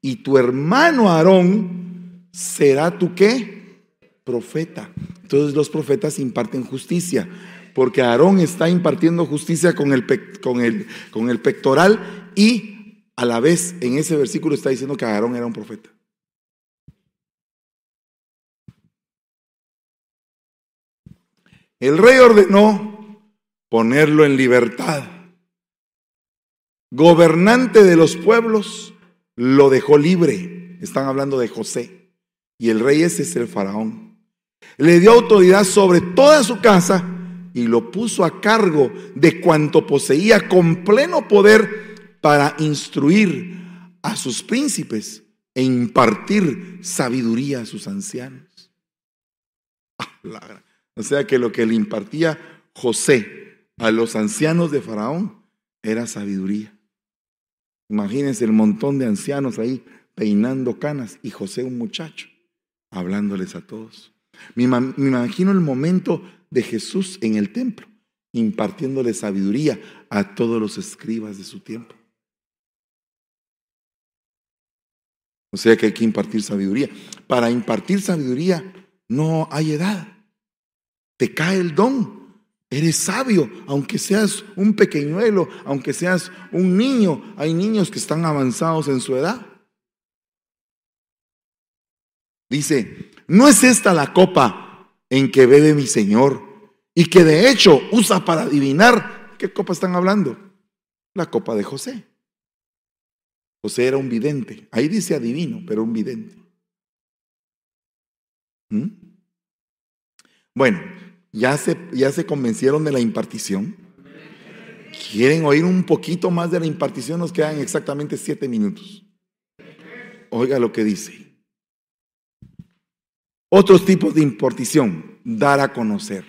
y tu hermano Aarón será tu qué? Profeta. Entonces los profetas imparten justicia, porque Aarón está impartiendo justicia con el, con el, con el pectoral y a la vez en ese versículo está diciendo que Aarón era un profeta. El rey ordenó ponerlo en libertad. Gobernante de los pueblos, lo dejó libre. Están hablando de José. Y el rey ese es el faraón. Le dio autoridad sobre toda su casa y lo puso a cargo de cuanto poseía con pleno poder para instruir a sus príncipes e impartir sabiduría a sus ancianos. Ah, o sea que lo que le impartía José a los ancianos de Faraón era sabiduría. Imagínense el montón de ancianos ahí peinando canas y José un muchacho hablándoles a todos. Me, imagino el momento de Jesús en el templo impartiéndole sabiduría a todos los escribas de su tiempo. O sea que hay que impartir sabiduría. Para impartir sabiduría no hay edad te cae el don. Eres sabio, aunque seas un pequeñuelo, aunque seas un niño. Hay niños que están avanzados en su edad. Dice, ¿no es esta la copa en que bebe mi Señor y que de hecho usa para adivinar qué copa están hablando? La copa de José. José era un vidente. Ahí dice adivino, pero un vidente. ¿Mm? Bueno, ¿Ya se, ¿Ya se convencieron de la impartición? ¿Quieren oír un poquito más de la impartición? Nos quedan exactamente siete minutos. Oiga lo que dice. Otros tipos de impartición, dar a conocer.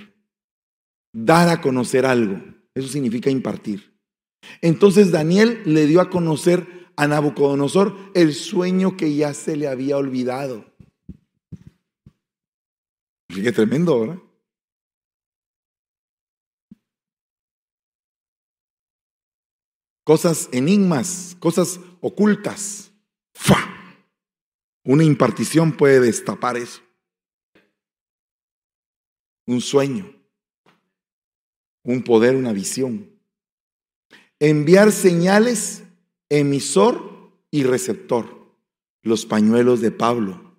Dar a conocer algo. Eso significa impartir. Entonces Daniel le dio a conocer a Nabucodonosor el sueño que ya se le había olvidado. Qué tremendo, ¿verdad? Cosas enigmas, cosas ocultas. ¡Fa! Una impartición puede destapar eso. Un sueño, un poder, una visión. Enviar señales, emisor y receptor. Los pañuelos de Pablo.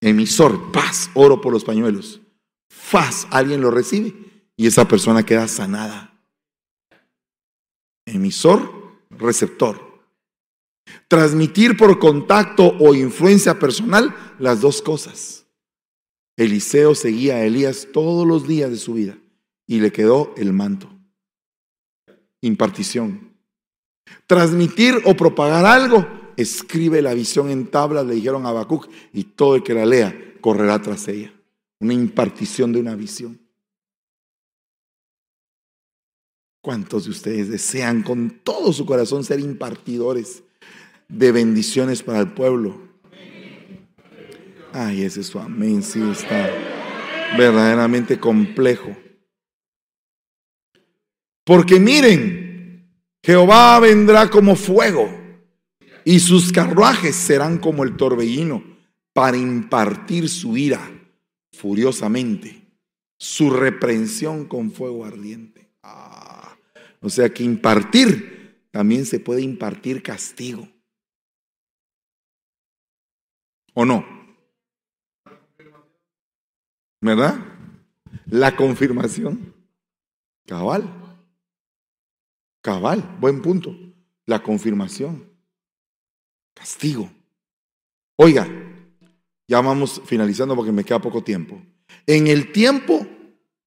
Emisor, paz, oro por los pañuelos. Faz, alguien lo recibe y esa persona queda sanada emisor, receptor. Transmitir por contacto o influencia personal las dos cosas. Eliseo seguía a Elías todos los días de su vida y le quedó el manto. Impartición. Transmitir o propagar algo, escribe la visión en tablas, le dijeron a Habacuc, y todo el que la lea correrá tras ella. Una impartición de una visión. ¿Cuántos de ustedes desean con todo su corazón ser impartidores de bendiciones para el pueblo? Ay, ese es su amén, sí está verdaderamente complejo. Porque miren, Jehová vendrá como fuego y sus carruajes serán como el torbellino para impartir su ira furiosamente, su reprensión con fuego ardiente. Ah, o sea que impartir también se puede impartir castigo. ¿O no? ¿Verdad? La confirmación. Cabal. Cabal, buen punto. La confirmación. Castigo. Oiga, ya vamos finalizando porque me queda poco tiempo. En el tiempo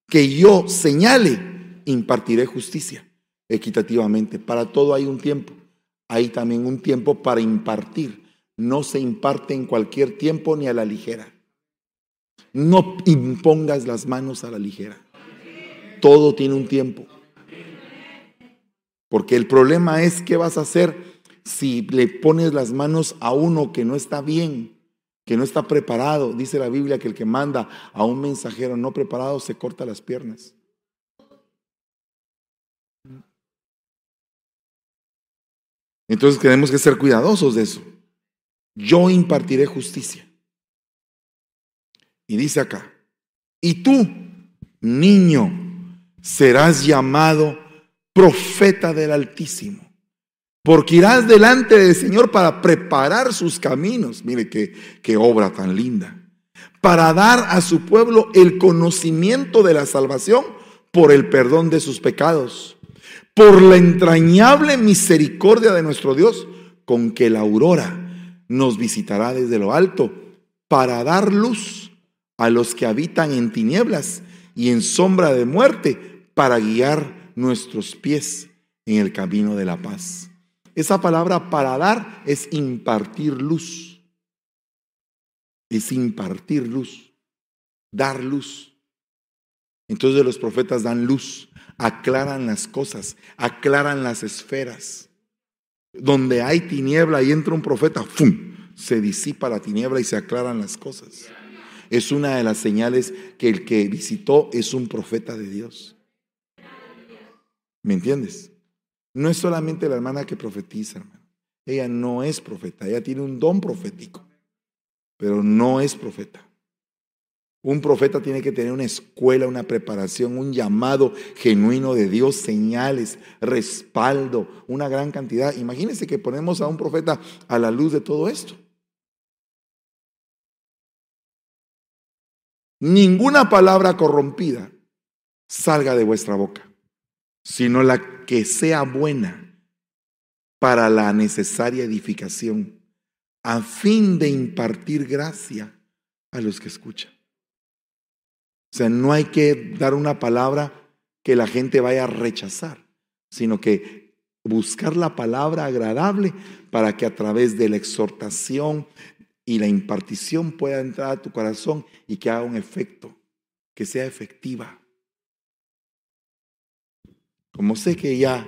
que yo señale, impartiré justicia equitativamente. Para todo hay un tiempo. Hay también un tiempo para impartir. No se imparte en cualquier tiempo ni a la ligera. No impongas las manos a la ligera. Todo tiene un tiempo. Porque el problema es qué vas a hacer si le pones las manos a uno que no está bien, que no está preparado. Dice la Biblia que el que manda a un mensajero no preparado se corta las piernas. Entonces tenemos que ser cuidadosos de eso. Yo impartiré justicia. Y dice acá, y tú, niño, serás llamado profeta del Altísimo. Porque irás delante del Señor para preparar sus caminos. Mire qué, qué obra tan linda. Para dar a su pueblo el conocimiento de la salvación por el perdón de sus pecados. Por la entrañable misericordia de nuestro Dios, con que la aurora nos visitará desde lo alto para dar luz a los que habitan en tinieblas y en sombra de muerte, para guiar nuestros pies en el camino de la paz. Esa palabra para dar es impartir luz. Es impartir luz, dar luz. Entonces los profetas dan luz, aclaran las cosas, aclaran las esferas. Donde hay tiniebla y entra un profeta, ¡fum! se disipa la tiniebla y se aclaran las cosas. Es una de las señales que el que visitó es un profeta de Dios. ¿Me entiendes? No es solamente la hermana que profetiza, hermano. Ella no es profeta, ella tiene un don profético, pero no es profeta. Un profeta tiene que tener una escuela, una preparación, un llamado genuino de Dios, señales, respaldo, una gran cantidad. Imagínense que ponemos a un profeta a la luz de todo esto. Ninguna palabra corrompida salga de vuestra boca sino la que sea buena para la necesaria edificación, a fin de impartir gracia a los que escuchan. O sea, no hay que dar una palabra que la gente vaya a rechazar, sino que buscar la palabra agradable para que a través de la exhortación y la impartición pueda entrar a tu corazón y que haga un efecto, que sea efectiva. Como sé que ya,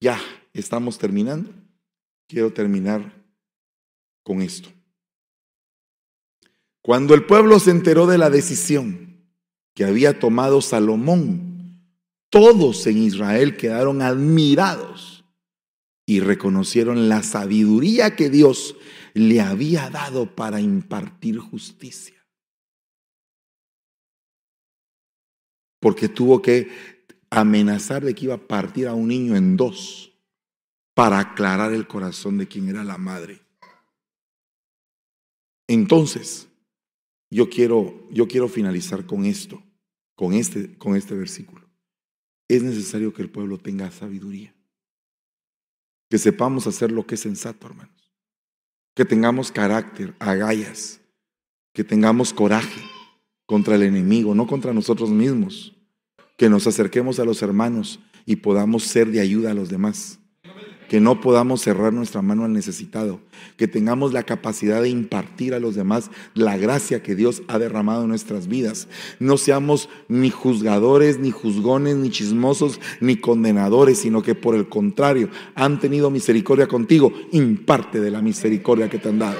ya estamos terminando, quiero terminar con esto. Cuando el pueblo se enteró de la decisión que había tomado Salomón, todos en Israel quedaron admirados y reconocieron la sabiduría que Dios le había dado para impartir justicia. Porque tuvo que amenazar de que iba a partir a un niño en dos para aclarar el corazón de quien era la madre. Entonces, yo quiero, yo quiero finalizar con esto, con este, con este versículo. Es necesario que el pueblo tenga sabiduría, que sepamos hacer lo que es sensato, hermanos. que tengamos carácter, agallas, que tengamos coraje contra el enemigo, no contra nosotros mismos, que nos acerquemos a los hermanos y podamos ser de ayuda a los demás que no podamos cerrar nuestra mano al necesitado, que tengamos la capacidad de impartir a los demás la gracia que Dios ha derramado en nuestras vidas. No seamos ni juzgadores, ni juzgones, ni chismosos, ni condenadores, sino que por el contrario han tenido misericordia contigo. Imparte de la misericordia que te han dado.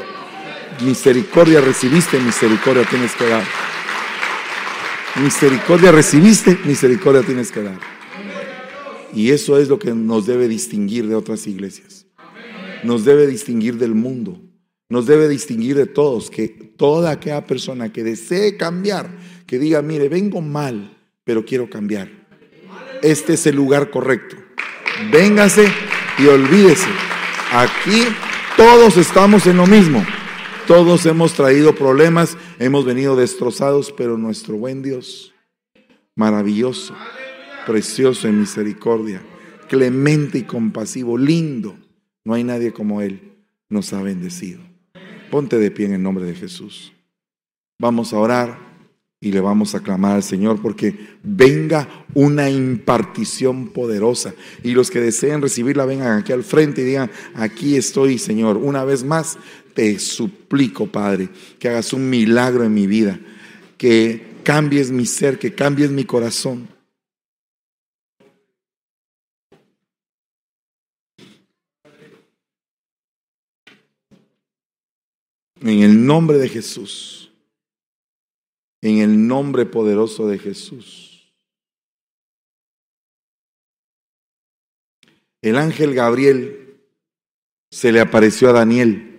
Misericordia recibiste, misericordia tienes que dar. Misericordia recibiste, misericordia tienes que dar. Y eso es lo que nos debe distinguir de otras iglesias. Nos debe distinguir del mundo. Nos debe distinguir de todos. Que toda aquella persona que desee cambiar, que diga, mire, vengo mal, pero quiero cambiar. Este es el lugar correcto. Véngase y olvídese. Aquí todos estamos en lo mismo. Todos hemos traído problemas, hemos venido destrozados, pero nuestro buen Dios, maravilloso, precioso en misericordia, clemente y compasivo, lindo. No hay nadie como Él. Nos ha bendecido. Ponte de pie en el nombre de Jesús. Vamos a orar y le vamos a clamar al Señor porque venga una impartición poderosa. Y los que deseen recibirla vengan aquí al frente y digan, aquí estoy, Señor. Una vez más, te suplico, Padre, que hagas un milagro en mi vida, que cambies mi ser, que cambies mi corazón. En el nombre de Jesús. En el nombre poderoso de Jesús. El ángel Gabriel se le apareció a Daniel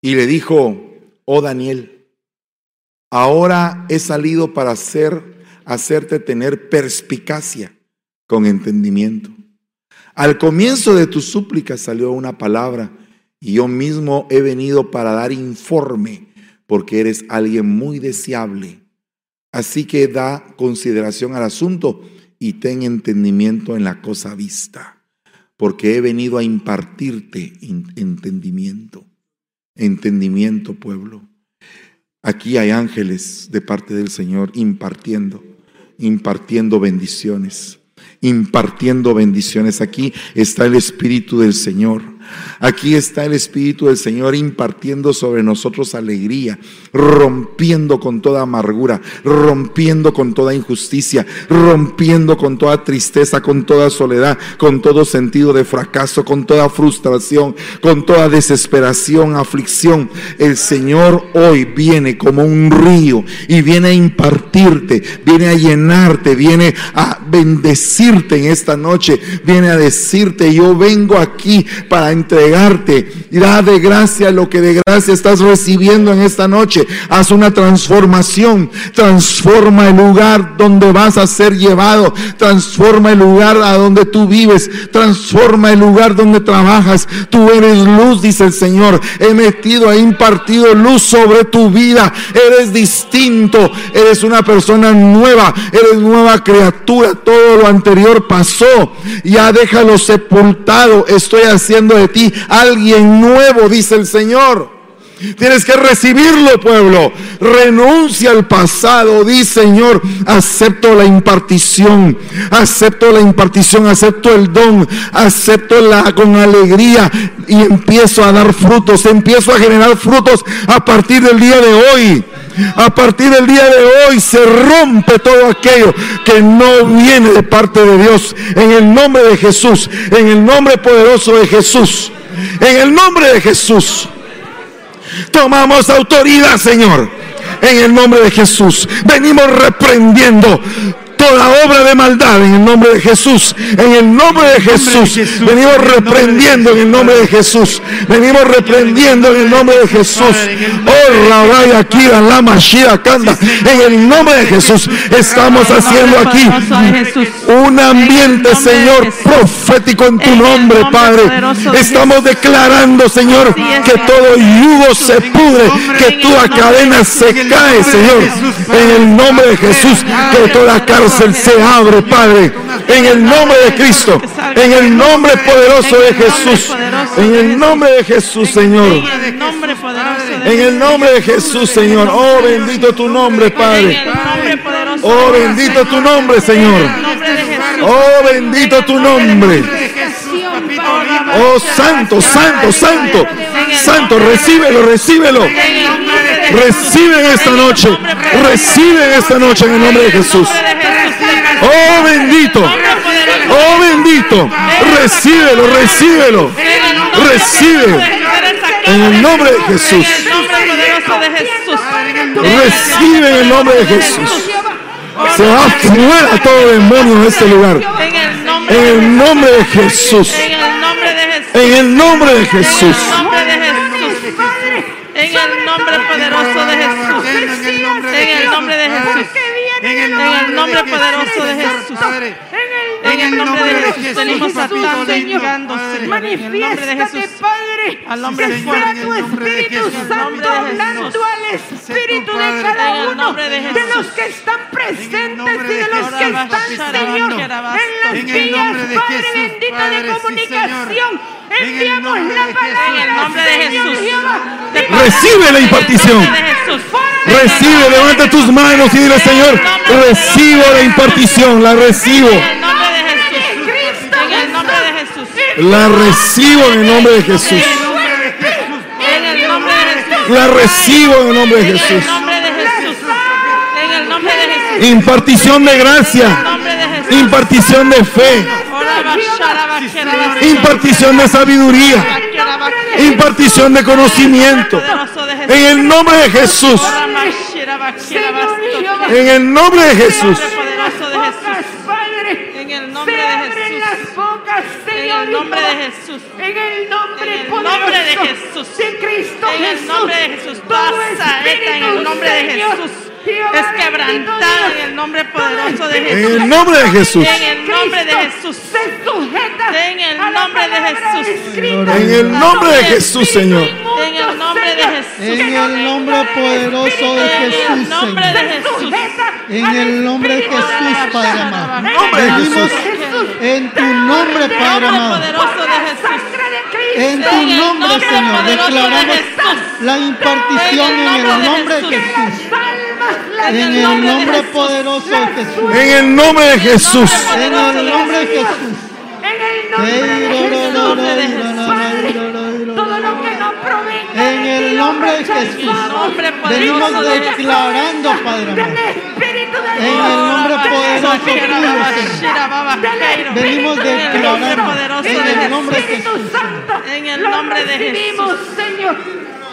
y le dijo, oh Daniel, ahora he salido para hacer, hacerte tener perspicacia con entendimiento. Al comienzo de tu súplica salió una palabra y yo mismo he venido para dar informe porque eres alguien muy deseable. Así que da consideración al asunto y ten entendimiento en la cosa vista, porque he venido a impartirte entendimiento. Entendimiento, pueblo. Aquí hay ángeles de parte del Señor impartiendo, impartiendo bendiciones impartiendo bendiciones. Aquí está el Espíritu del Señor. Aquí está el Espíritu del Señor impartiendo sobre nosotros alegría, rompiendo con toda amargura, rompiendo con toda injusticia, rompiendo con toda tristeza, con toda soledad, con todo sentido de fracaso, con toda frustración, con toda desesperación, aflicción. El Señor hoy viene como un río y viene a impartirte, viene a llenarte, viene a bendecirte en esta noche, viene a decirte, yo vengo aquí para entregarte. Da de gracia lo que de gracia estás recibiendo en esta noche. Haz una transformación. Transforma el lugar donde vas a ser llevado. Transforma el lugar a donde tú vives. Transforma el lugar donde trabajas. Tú eres luz, dice el Señor. He metido, he impartido luz sobre tu vida. Eres distinto. Eres una persona nueva. Eres nueva criatura. Todo lo anterior pasó. Ya déjalo sepultado. Estoy haciendo de ti alguien nuevo, dice el Señor. Tienes que recibirlo, pueblo. Renuncia al pasado. Di, Señor, acepto la impartición. Acepto la impartición. Acepto el don. Acepto la con alegría. Y empiezo a dar frutos. Empiezo a generar frutos a partir del día de hoy. A partir del día de hoy se rompe todo aquello que no viene de parte de Dios. En el nombre de Jesús. En el nombre poderoso de Jesús. En el nombre de Jesús. Tomamos autoridad, Señor. En el nombre de Jesús. Venimos reprendiendo toda obra de maldad en el nombre de Jesús. En el nombre de Jesús. Venimos reprendiendo en el nombre de Jesús. Venimos reprendiendo en el nombre de Jesús. Oh. En el nombre de Jesús. Estamos haciendo aquí un ambiente, Señor, profético en tu nombre, Padre. Estamos declarando, Señor, que todo yugo se pudre, que toda cadena se cae, Señor. En el nombre de Jesús, que toda carga cárcel se abre, Padre. En el nombre de Cristo. En el nombre poderoso de Jesús. En el nombre de Jesús, Señor. En el nombre de Jesús, Señor. Oh, bendito tu nombre, Padre. Oh, bendito tu nombre, Señor. Oh, bendito tu nombre. Oh, santo, santo, santo. Santo, recíbelo, recíbelo. Recibe en esta noche. Recibe en esta noche en el nombre de Jesús. Oh, bendito. Oh, bendito. Recíbelo, recíbelo. Recibe. En el nombre de Jesús. En. Recibe en el nombre de Jesús. Se va fuera todo demonio de este lugar. En En. En el nombre de Jesús. En el nombre de Jesús. En el nombre de Jesús. En el nombre poderoso de Jesús. En el nombre de Jesús. En el nombre poderoso de Jesús. En el nombre de Jesús. Venimos atando y ligando, Señor. En el nombre de Jesús. Padre. Al tu Espíritu Santo de Jesús. hablando al espíritu de cada uno de los que están presentes y de los que están, Señor, en las vías, Padre Padre, de comunicación. Enviamos la palabra, En el nombre de Jesús. Recibe la impartición. Recibe, levanta tus manos y dile, Señor, recibo la impartición, la recibo. En el nombre de Jesús. En el nombre de Jesús. La recibo en el nombre de Jesús. En el nombre de Jesús. La recibo en el nombre de En el Jesús. nombre de Jesús. En el nombre de Jesús. Impartición de gracia. Impartición de fe. Impartición de sabiduría. Impartición de conocimiento. En el nombre de Jesús. En el nombre de Jesús. En el nombre de Jesús. En el nombre de. Jesús. En el nombre En el poderoso nombre de Jesús. de Cristo En el Jesús. nombre de Jesús. Saeta en el nombre de Jesús. Jehová Es quebrantada en el nombre poderoso de espíritu En Jesús. el nombre de Jesús. En el nombre de Jesús. Se sujeta En el nombre de Jesús. En el nombre de Jesús, Señor. En el nombre de Jesús. En el nombre poderoso de En Jesús, el nombre de Señor. Jesús. En el nombre de Jesús, Padre amado. nombre de Venimos Jesús. En tu nombre, Padre Nombre amado. poderoso de Jesús. En tu nombre, Señor, declaramos la impartición En el nombre de Jesús. En el nombre poderoso de Jesús. En el nombre de Jesús. En el nombre de Jesús. En el nombre de Jesús. El ti, nombre de Jesús. Venimos Jesús. declarando, Padre de En Dios. el nombre poderoso tuyo, Señor. Venimos En el nombre declarando en el Jesús. nombre de Espíritu Jesús. Santo. En el nombre de recibimos, Señor.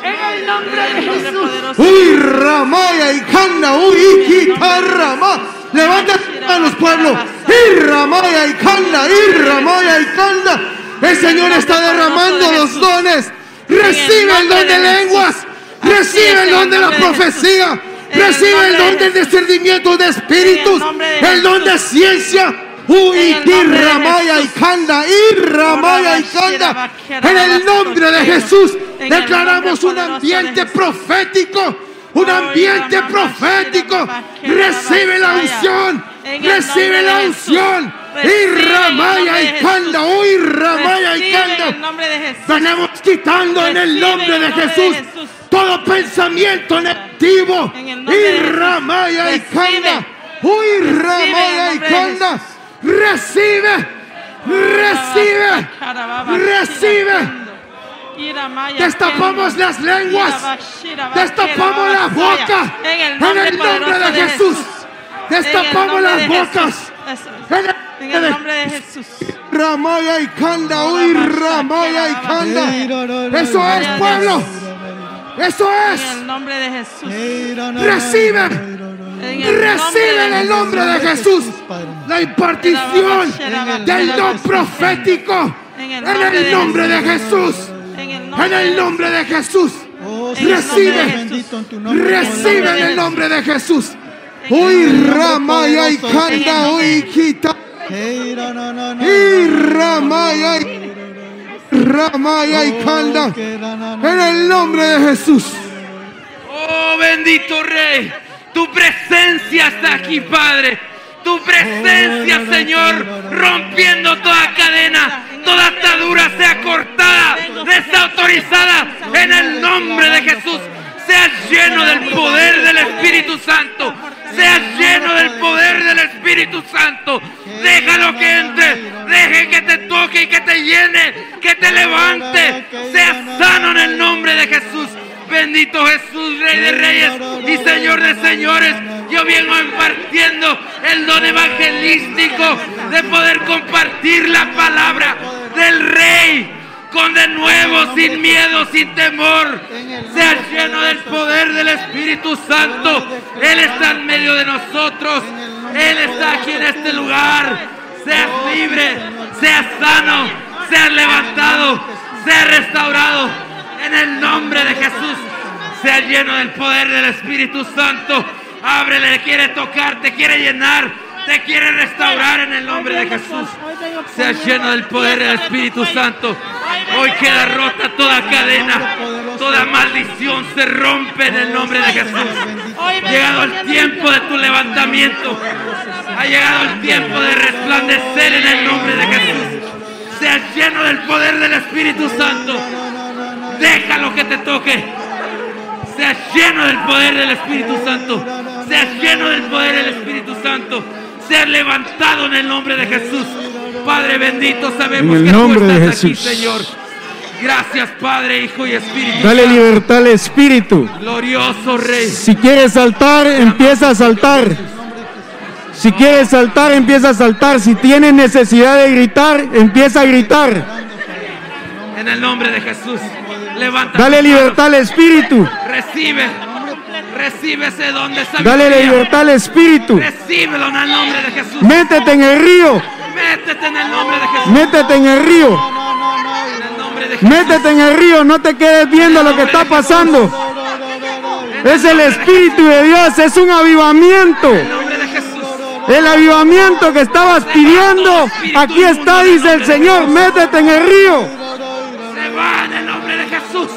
En el nombre En de el Jesús. Uy, Ramaya y Canda, uy, Iquita, Rama. Levanta tus manos, pueblo. Y Ramaya y Canda, y Ramaya y Canda. El Señor está derramando los dones. Recibe el don de lenguas. Recibe el don de la profecía. Recibe el don del discernimiento de espíritus. El don de ciencia. Uy, Ramaya y Canda, y Ramaya y Canda. En el nombre de Jesús declaramos un ambiente profético. Un ambiente profético. Recibe la unción. Recibe la unción. Y Ramaya y Canda. Uy, Ramaya y Canda. Venimos quitando en el nombre de el nombre de Jesús todo pensamiento negativo. Y Jesús. Ramaya y. Canda. El Ramaya y Canda. Recibe. Recibe. Recibe. Destapamos las lenguas. Destapamos la boca. En el nombre, de Jesús. Destapamos las bocas. En el En el nombre de Jesús. Ramaya y Canda, uy, Ramaya y Canda. Eso es, pueblo. Eso En es. el nombre de Jesús. Recibe. En Recibe en el nombre de Jesús la impartición del don profético. En el nombre de Jesús. En el nombre de Jesús. Recibe. Recibe en el nombre de Jesús. Uy, Ramaya y Canda, uy, quita. Y Ramaya y Ramaya y Canda. En el nombre de Jesús. Oh bendito Rey, tu presencia está aquí, Padre. Tu presencia, Señor, rompiendo toda cadena, toda atadura sea cortada, desautorizada en el nombre de Jesús. Sea lleno del poder del Espíritu Santo. Sea lleno del poder del Espíritu Santo. Déjalo que entre. Deje que te toque y que te llene. Que te levante. Sea sano en el nombre de Jesús. Bendito Jesús, Rey de Reyes y Señor de Señores. Yo vengo impartiendo el don evangelístico de poder compartir la palabra del Rey con de nuevo, sin miedo, sin temor. Sea lleno del poder del Espíritu Santo. Él está en medio de nosotros. Él está aquí en este lugar. Seas libre, seas sano, seas levantado, seas restaurado. En el nombre de Jesús, sea lleno del poder del Espíritu Santo. Ábrele, quiere tocar, te quiere llenar, te quiere restaurar en el nombre de Jesús. Sea lleno del poder del Espíritu Santo. Hoy queda rota toda cadena, toda maldición se rompe en el nombre de Jesús. Ha llegado el tiempo de tu levantamiento. Ha llegado el tiempo de resplandecer en el nombre de Jesús. Sea lleno del poder del Espíritu Santo. Déjalo que te toque. Sea lleno del poder del Espíritu Santo. Sea lleno del poder del Espíritu Santo. Sea levantado en el nombre de Jesús. Padre bendito, sabemos En el que tú nombre de estás aquí, Jesús. Señor. Gracias, Padre, Hijo y Espíritu. Dale libertad al Espíritu. Glorioso Rey. Si quieres saltar, empieza a saltar. Si quieres saltar, empieza a saltar. Si tienes necesidad de gritar, empieza a gritar. En el nombre de Jesús. Levanta. Dale libertad al Espíritu. Recibe. Recibe ese don de Dale sabiduría. libertad al Espíritu. Recíbelo en el nombre de Jesús. Métete en el río. Métete en el nombre de Jesús. Métete en el río. En el nombre de Jesús. Métete en el río. No te quedes viendo lo que está pasando. Es el Espíritu de Dios. Es un avivamiento. El avivamiento que estabas pidiendo. Aquí está, dice el Señor. Métete en el río. Se va en el nombre de Jesús.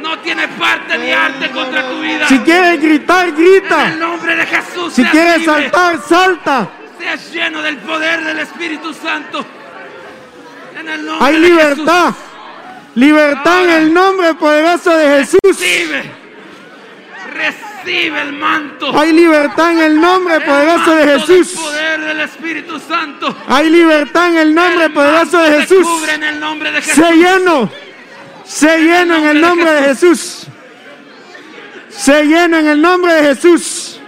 No tiene parte ni arte contra tu vida. Si quieres gritar, En el grita. nombre de Jesús. Si quieres libre. saltar, salta. Seas lleno del poder del Espíritu Santo. En el nombre Hay de libertad. Jesús. Libertad en el nombre poderoso de Jesús. Recibe. Recibe el manto. Hay libertad en el nombre El poderoso de manto del Jesús. poder del Espíritu Santo. Hay libertad en el nombre El poderoso de Jesús. cubre en el nombre de Jesús. Sé lleno. Sé lleno en el nombre de Jesús. Sé lleno en el nombre de Jesús.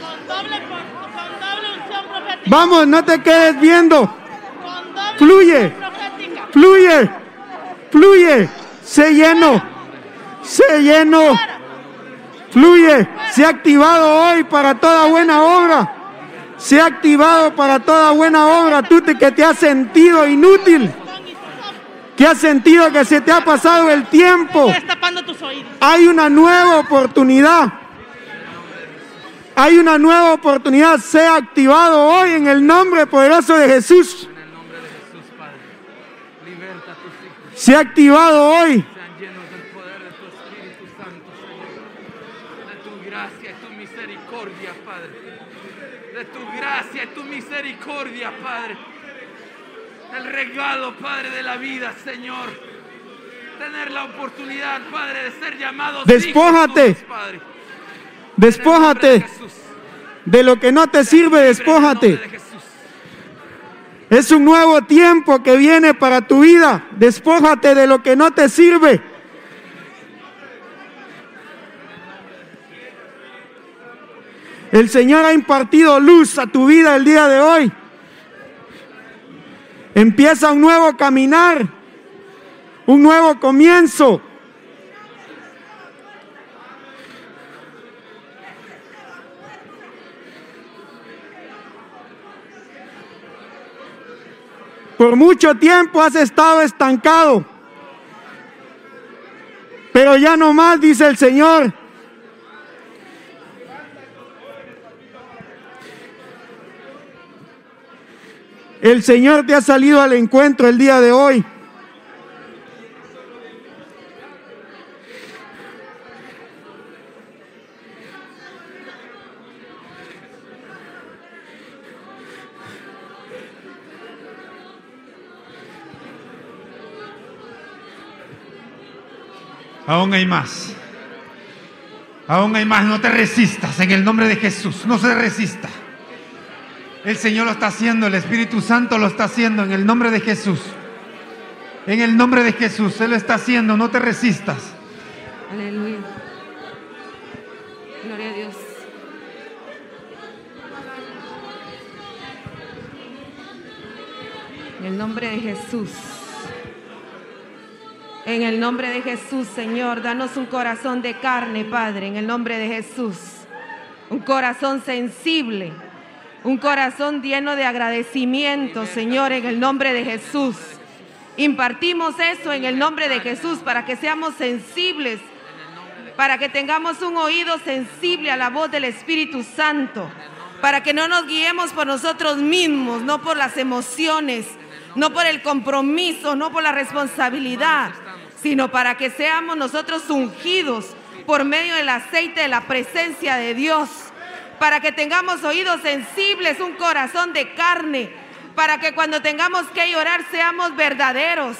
Con doble unción profética. Vamos, no te quedes viendo. Fluye. Fluye. Fluye. Sé lleno. Sé lleno. Fluye. Se ha activado hoy para toda buena obra. Se ha activado para toda buena obra. Tú te- que te has sentido inútil. Que has sentido que se te ha pasado el tiempo. Hay una nueva oportunidad. Hay una nueva oportunidad. Sea activado hoy en el nombre poderoso de Jesús. En el nombre de Jesús, Padre. Liberta a tus hijos. Se ha activado hoy. Sean llenos del poder de tu Espíritu Santo, Señor. De tu gracia y tu misericordia, Padre. De tu gracia y tu misericordia, Padre. El regalo, Padre, de la vida, Señor. Tener la oportunidad, Padre, de ser llamados Despójate. hijos Padre. De Despójate de lo que no te sirve, despójate. de. Es un nuevo tiempo que viene para tu vida. Despójate de lo que no te sirve. El Señor ha impartido luz a tu vida el día de hoy. Empieza un nuevo caminar, un nuevo comienzo. Por mucho tiempo has estado estancado. Pero ya no más, dice el Señor. El Señor te ha salido al encuentro el día de hoy. Aún hay más. Aún hay más. No te resistas en el nombre de Jesús. No se resista. El Señor lo está haciendo. El Espíritu Santo lo está haciendo en el nombre de Jesús. En el nombre de Jesús. Él lo está haciendo. No te resistas. Aleluya. Gloria a Dios. En el nombre de Jesús. En el nombre de Jesús, Señor, danos un corazón de carne, Padre, en el nombre de Jesús. Un corazón sensible, un corazón lleno de agradecimiento, Señor, en el nombre de Jesús. Impartimos eso en el nombre de Jesús para que seamos sensibles, para que tengamos un oído sensible a la voz del Espíritu Santo, para que no nos guiemos por nosotros mismos, no por las emociones, no por el compromiso, no por la responsabilidad, sino para que seamos nosotros ungidos por medio del aceite de la presencia de Dios, para que tengamos oídos sensibles, un corazón de carne, para que cuando tengamos que llorar seamos verdaderos,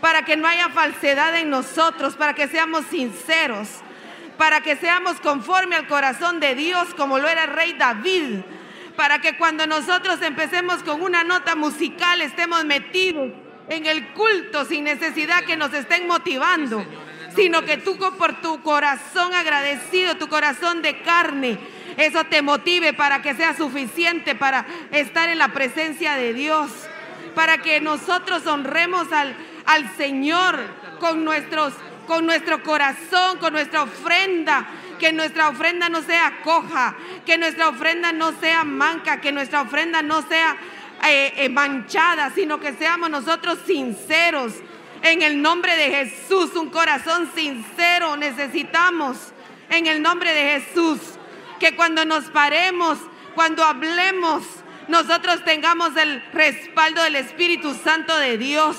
para que no haya falsedad en nosotros, para que seamos sinceros, para que seamos conforme al corazón de Dios como lo era el rey David, para que cuando nosotros empecemos con una nota musical estemos metidos en el culto sin necesidad que nos estén motivando, sino que tú por tu corazón agradecido, tu corazón de carne, eso te motive para que sea suficiente para estar en la presencia de Dios, para que nosotros honremos al, al Señor con nuestros con nuestro corazón, con nuestra ofrenda, que nuestra ofrenda no sea coja, que nuestra ofrenda no sea manca, que nuestra ofrenda no sea eh, eh, manchada, sino que seamos nosotros sinceros. En el nombre de Jesús, un corazón sincero necesitamos. En el nombre de Jesús, que cuando nos paremos, cuando hablemos, nosotros tengamos el respaldo del Espíritu Santo de Dios.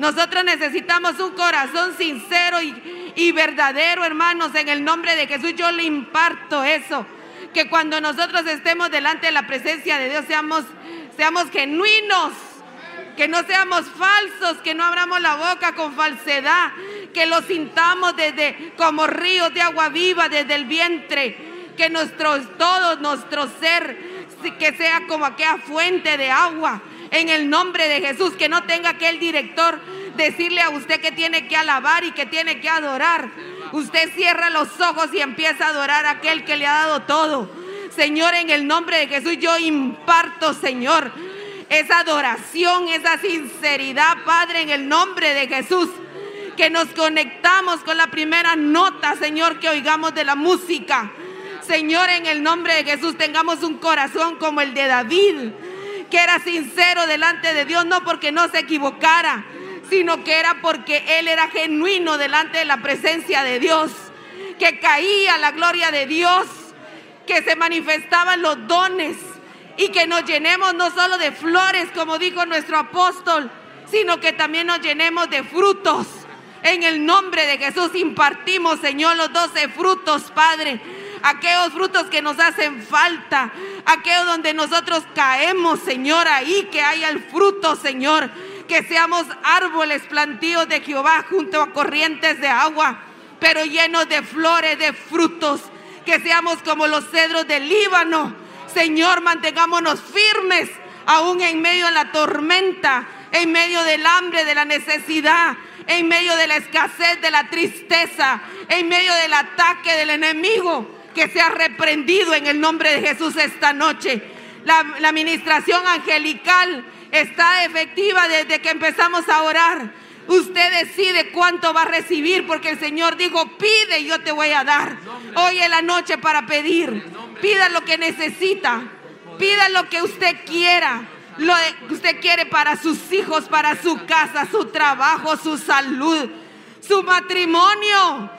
Nosotros necesitamos un corazón sincero y, y, verdadero, hermanos. En el nombre de Jesús yo le imparto eso. Que cuando nosotros estemos delante de la presencia de Dios seamos, seamos genuinos. Que no seamos falsos, que no abramos la boca con falsedad. Que lo sintamos desde como ríos de agua viva desde el vientre. Que nuestro, todo nuestro ser, que sea como aquella fuente de agua en el nombre de Jesús, que no tenga que el director decirle a usted que tiene que alabar y que tiene que adorar. Usted cierra los ojos y empieza a adorar a aquel que le ha dado todo. Señor, en el nombre de Jesús yo imparto, Señor, esa adoración, esa sinceridad, Padre, en el nombre de Jesús. Que nos conectamos con la primera nota, Señor, que oigamos de la música. Señor, en el nombre de Jesús tengamos un corazón como el de David que era sincero delante de Dios, no porque no se equivocara, sino que era porque él era genuino delante de la presencia de Dios, que caía la gloria de Dios, que se manifestaban los dones y que nos llenemos no solo de flores, como dijo nuestro apóstol, sino que también nos llenemos de frutos. En el nombre de Jesús impartimos, Señor, los doce frutos, Padre aquellos frutos que nos hacen falta, aquellos donde nosotros caemos, Señor, ahí que haya el fruto, Señor, que seamos árboles plantíos de Jehová junto a corrientes de agua, pero llenos de flores, de frutos, que seamos como los cedros del Líbano. Señor, mantengámonos firmes, aún en medio de la tormenta, en medio del hambre, de la necesidad, en medio de la escasez, de la tristeza, en medio del ataque del enemigo que sea reprendido en el nombre de Jesús esta noche. La, administración angelical está efectiva desde que empezamos a orar. Usted decide cuánto va a recibir porque el Señor dijo, pide y yo te voy a dar. Hoy es la noche para pedir. Pida lo que necesita. Pida lo que usted quiera. Lo que usted quiere para sus hijos, para su casa, su trabajo, su salud, su matrimonio.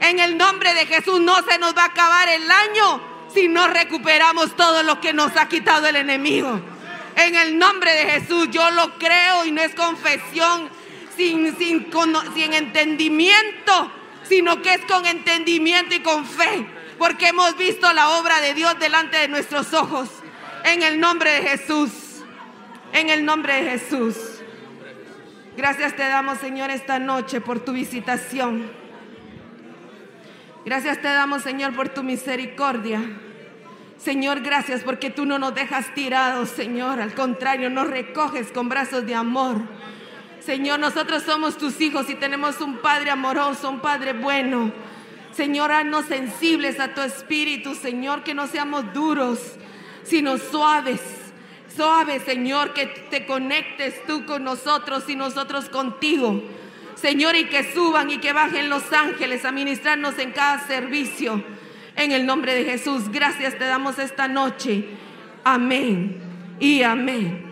En el nombre de Jesús no se nos va a acabar el año si no recuperamos todo lo que nos ha quitado el enemigo. En el nombre de Jesús yo lo creo y no es confesión sin, sin, sin entendimiento, sino que es con entendimiento y con fe, porque hemos visto la obra de Dios delante de nuestros ojos. En el nombre de Jesús, en el nombre de Jesús. Gracias te damos, Señor, esta noche por tu visitación. Gracias te damos, Señor, por tu misericordia. Señor, gracias porque tú no nos dejas tirados, Señor. Al contrario, nos recoges con brazos de amor. Señor, nosotros somos tus hijos y tenemos un Padre amoroso, un Padre bueno. Señor, haznos sensibles a tu espíritu, Señor, que no seamos duros, sino suaves. Suaves, Señor, que te conectes tú con nosotros y nosotros contigo. Señor, y que suban y que bajen los ángeles a ministrarnos en cada servicio. En el nombre de Jesús, gracias te damos esta noche. Amén y amén.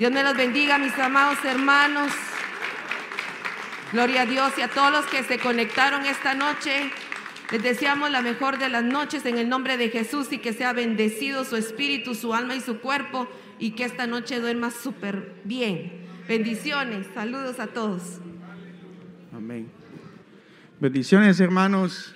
Dios me los bendiga, mis amados hermanos. Gloria a Dios y a todos los que se conectaron esta noche. Les deseamos la mejor de las noches en el nombre de Jesús y que sea bendecido su espíritu, su alma y su cuerpo y que esta noche duerma súper bien. Bendiciones, saludos a todos. Bendiciones, hermanos.